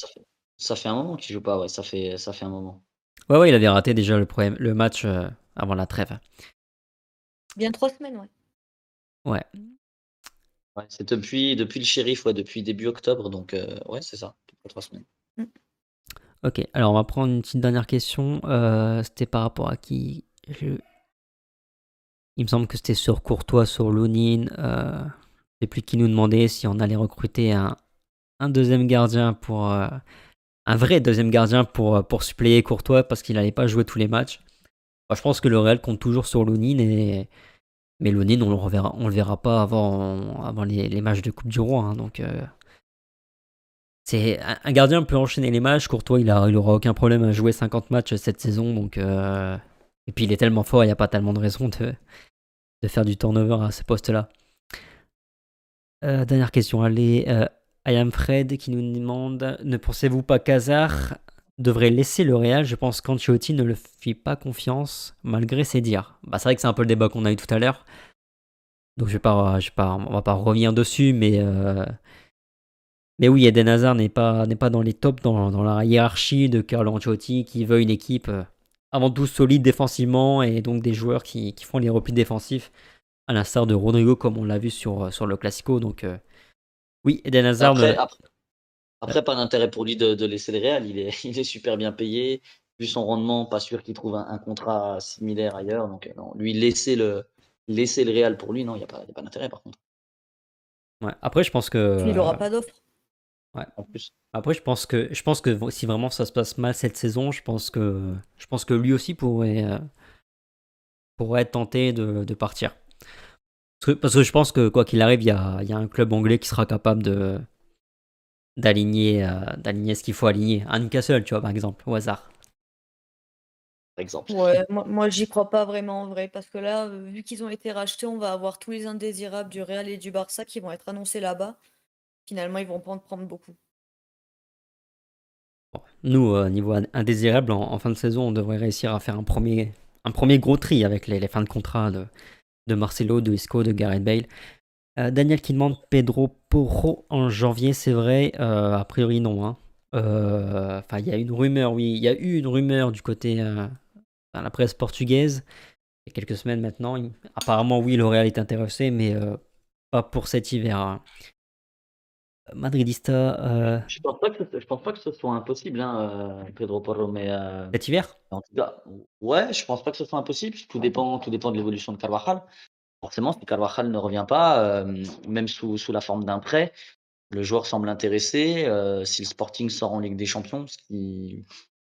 ça, fait, un moment qu'il joue pas, ouais, ça fait, ça fait un moment. Ouais, ouais, il avait raté déjà le, problème, le match euh, avant la trêve. Bien trois semaines, ouais. Ouais. Ouais, c'est depuis, depuis le shérif, ouais, depuis début octobre, donc euh, ouais, c'est ça, trois semaines. Mm. Ok, alors on va prendre une petite dernière question. Euh, c'était par rapport à qui Il me semble que c'était sur Courtois, sur Lounine. Euh, plus qui nous demandait si on allait recruter un, un deuxième gardien pour. Euh, un vrai deuxième gardien pour, pour suppléer Courtois parce qu'il n'allait pas jouer tous les matchs. je pense que le Real compte toujours sur Lounine mais Lonin, on le reverra, on le verra pas avant, avant les, matchs de Coupe du Roi. Hein, donc, euh, c'est un gardien peut enchaîner les matchs. Courtois, il, a, il aura aucun problème à jouer 50 matchs cette saison. Donc, euh, et puis, il est tellement fort, il n'y a pas tellement de raison de, de faire du turnover à ce poste-là. Euh, dernière question, allez. I am Fred qui nous demande Ne pensez-vous pas qu'Hazard devrait laisser le Real? Je pense qu'Ancelotti ne le fit pas confiance malgré ses dires. Bah, c'est vrai que c'est un peu le débat qu'on a eu tout à l'heure. Donc je vais pas, je vais pas, va pas revenir dessus, mais euh, mais oui, Eden Hazard n'est pas dans les tops dans, dans, la hiérarchie de Carlo Ancelotti qui veut une équipe euh, avant tout solide défensivement et donc des joueurs qui, qui font les replis défensifs à l'instar de Rodrigo comme on l'a vu sur sur le Classico. Donc euh, oui, Eden Hazard. Après, pas d'intérêt pour lui de, laisser le Real. Il est, [laughs] il est super bien payé. Vu son rendement, pas sûr qu'il trouve un, contrat similaire ailleurs. Donc, euh, non, lui, laisser le, laisser le Real pour lui, non, il n'y a pas, pas d'intérêt par contre. Ouais. Après, je pense que. Il n'aura pas d'offre. Ouais. En plus. Après, je pense que je pense que si vraiment ça se passe mal cette saison, je pense que je pense que lui aussi pourrait euh, pourrait être tenté de, de partir. Parce que, je pense que quoi qu'il arrive, il y a, il y a un club anglais qui sera capable de d'aligner euh, d'aligner ce qu'il faut aligner. Un Newcastle, tu vois, par exemple, au hasard. Par exemple. Ouais, moi, moi j'y crois pas vraiment en vrai, parce que là, euh, vu qu'ils ont été rachetés, on va avoir tous les indésirables du Real et du Barça qui vont être annoncés là-bas. Finalement, ils vont pas en prendre beaucoup. Nous, euh, niveau in- indésirable, en, en fin de saison, on devrait réussir à faire un premier, un premier gros tri avec les, les fins de contrat de, de Marcelo, de Isco, de Gareth Bale. Euh, Daniel qui demande Pedro Porro en janvier, c'est vrai Euh, A priori, non. hein. Euh, Enfin, il y a une rumeur, oui. Il y a eu une rumeur du côté dans la presse portugaise il y a quelques semaines maintenant. Apparemment, oui, le Real est intéressé, mais pas pour cet hiver. hein. Madridista, euh, Je pense pas que ce, je pense pas que ce soit impossible, hein, euh, Pedro Porro, mais euh, cet hiver? en tout cas, ouais, je pense pas que ce soit impossible. Tout dépend, tout dépend de l'évolution de Carvajal. Forcément, si Carvajal ne revient pas, euh, même sous, sous la forme d'un prêt, le joueur semble intéressé. euh, si le Sporting sort en Ligue des Champions, ce qui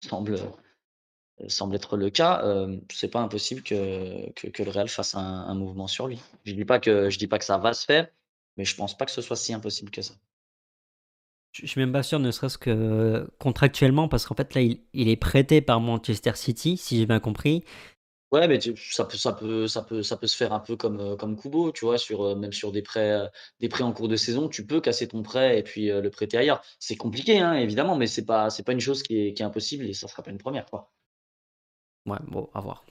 semble, semble être le cas, euh, c'est pas impossible que, que, que le Real fasse un, un mouvement sur lui. Je dis pas que je dis pas que ça va se faire, mais je pense pas que ce soit si impossible que ça. Je suis même pas sûr, ne serait-ce que contractuellement, parce qu'en fait, là, il, il est prêté par Manchester City, si j'ai bien compris. Ouais, mais tu ça peut ça peut ça peut ça peut se faire un peu comme, heu, comme Kubo, tu vois? Sur, heu, même sur des prêts, heu, des prêts en cours de saison, tu peux casser ton prêt et puis, le prêter ailleurs. C'est compliqué, hein, évidemment, mais c'est pas c'est pas une chose qui est qui est impossible et ça sera pas une première quoi. Ouais, bon, à voir.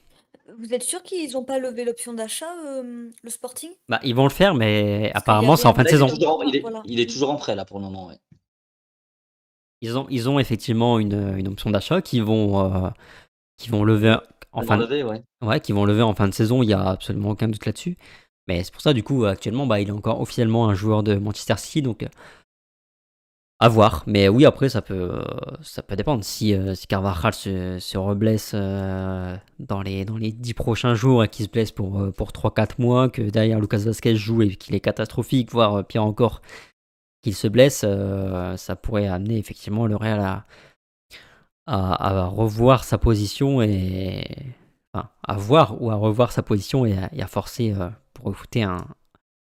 Vous êtes sûr qu'ils ont pas levé l'option d'achat, euh, le Sporting? Bah, ils vont le faire, mais Parce apparemment, c'est en fin de Là, il est saison. toujours en il est Voilà. il est toujours en prêt là pour le moment, ouais. Ils ont, ils ont effectivement une, une option d'achat qui vont, euh, qui vont lever en fin de, ouais. ouais, qui vont lever en fin de saison. Il y a absolument aucun doute là-dessus. Mais c'est pour ça, du coup, actuellement, bah, il est encore officiellement un joueur de Manchester City, donc euh, à voir. Mais oui, après, ça peut, ça peut dépendre. Si, euh, si Carvajal se, se reblesse euh, dans les, dans les 10 prochains jours et qu'il se blesse pour, pour 3-4 mois, que derrière Lucas Vasquez joue et qu'il est catastrophique, voire pire encore, qu'il se blesse, euh, ça pourrait amener effectivement le Real à, à, à revoir sa position et. Enfin, à voir ou à revoir sa position et à, et à forcer euh, pour recruter un,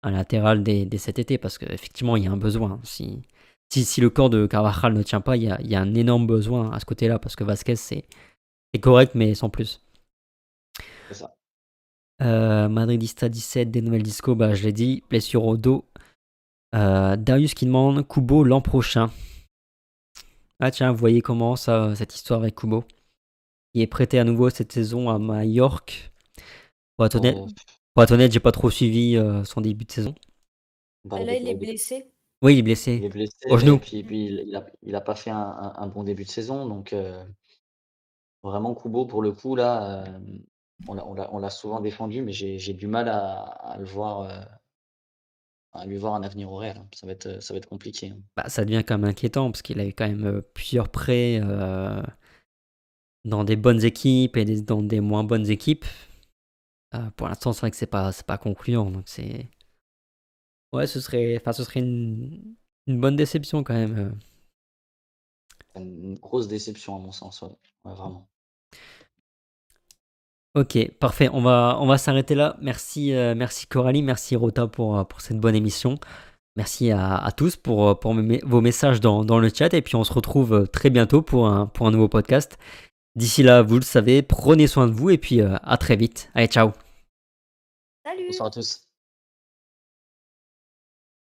un latéral dès, dès cet été parce qu'effectivement il y a un besoin. Si, si, si le corps de Carvajal ne tient pas, il y a, il y a un énorme besoin à ce côté-là parce que Vasquez c'est c'est correct mais sans plus. C'est ça. Euh, Madridista 17, des nouvelles disco, bah, je l'ai dit, blessure au dos. Euh, Darius qui demande Kubo l'an prochain. Ah tiens, vous voyez comment ça, cette histoire avec Kubo Il est prêté à nouveau cette saison à Majorque. Pour être honnête, Oh, pour être honnête, j'ai pas trop suivi euh, son début de saison. bah, là, est il est blessé. Oui, il est il est blessé. blessé Au genou. et puis puis il a il a pas fait un un un bon début de saison donc vraiment Kubo pour le coup là, on l'a souvent défendu mais j'ai du mal à à le voir, à lui voir un avenir au Real, hein. Ça va être, ça va être compliqué, hein. Bah, ça devient quand même inquiétant parce qu'il a eu quand même euh, plusieurs prêts euh, dans des bonnes équipes et des- dans des moins bonnes équipes. Euh, pour l'instant, c'est vrai que c'est pas, c'est pas concluant. Donc c'est. Ouais, ce serait, enfin, ce serait une, une bonne déception quand même. Une grosse déception à mon sens, ouais. Ouais, vraiment. Ok, parfait. On va, on va s'arrêter là. Merci, euh, merci Coralie, merci Rota pour, euh, pour cette bonne émission. Merci à, à tous pour, euh, pour mes- vos messages dans, dans le chat. Et puis on se retrouve très bientôt pour un, pour un nouveau podcast. D'ici là, vous le savez, prenez soin de vous et puis euh, à très vite. Allez, ciao. Salut! Bonsoir à tous.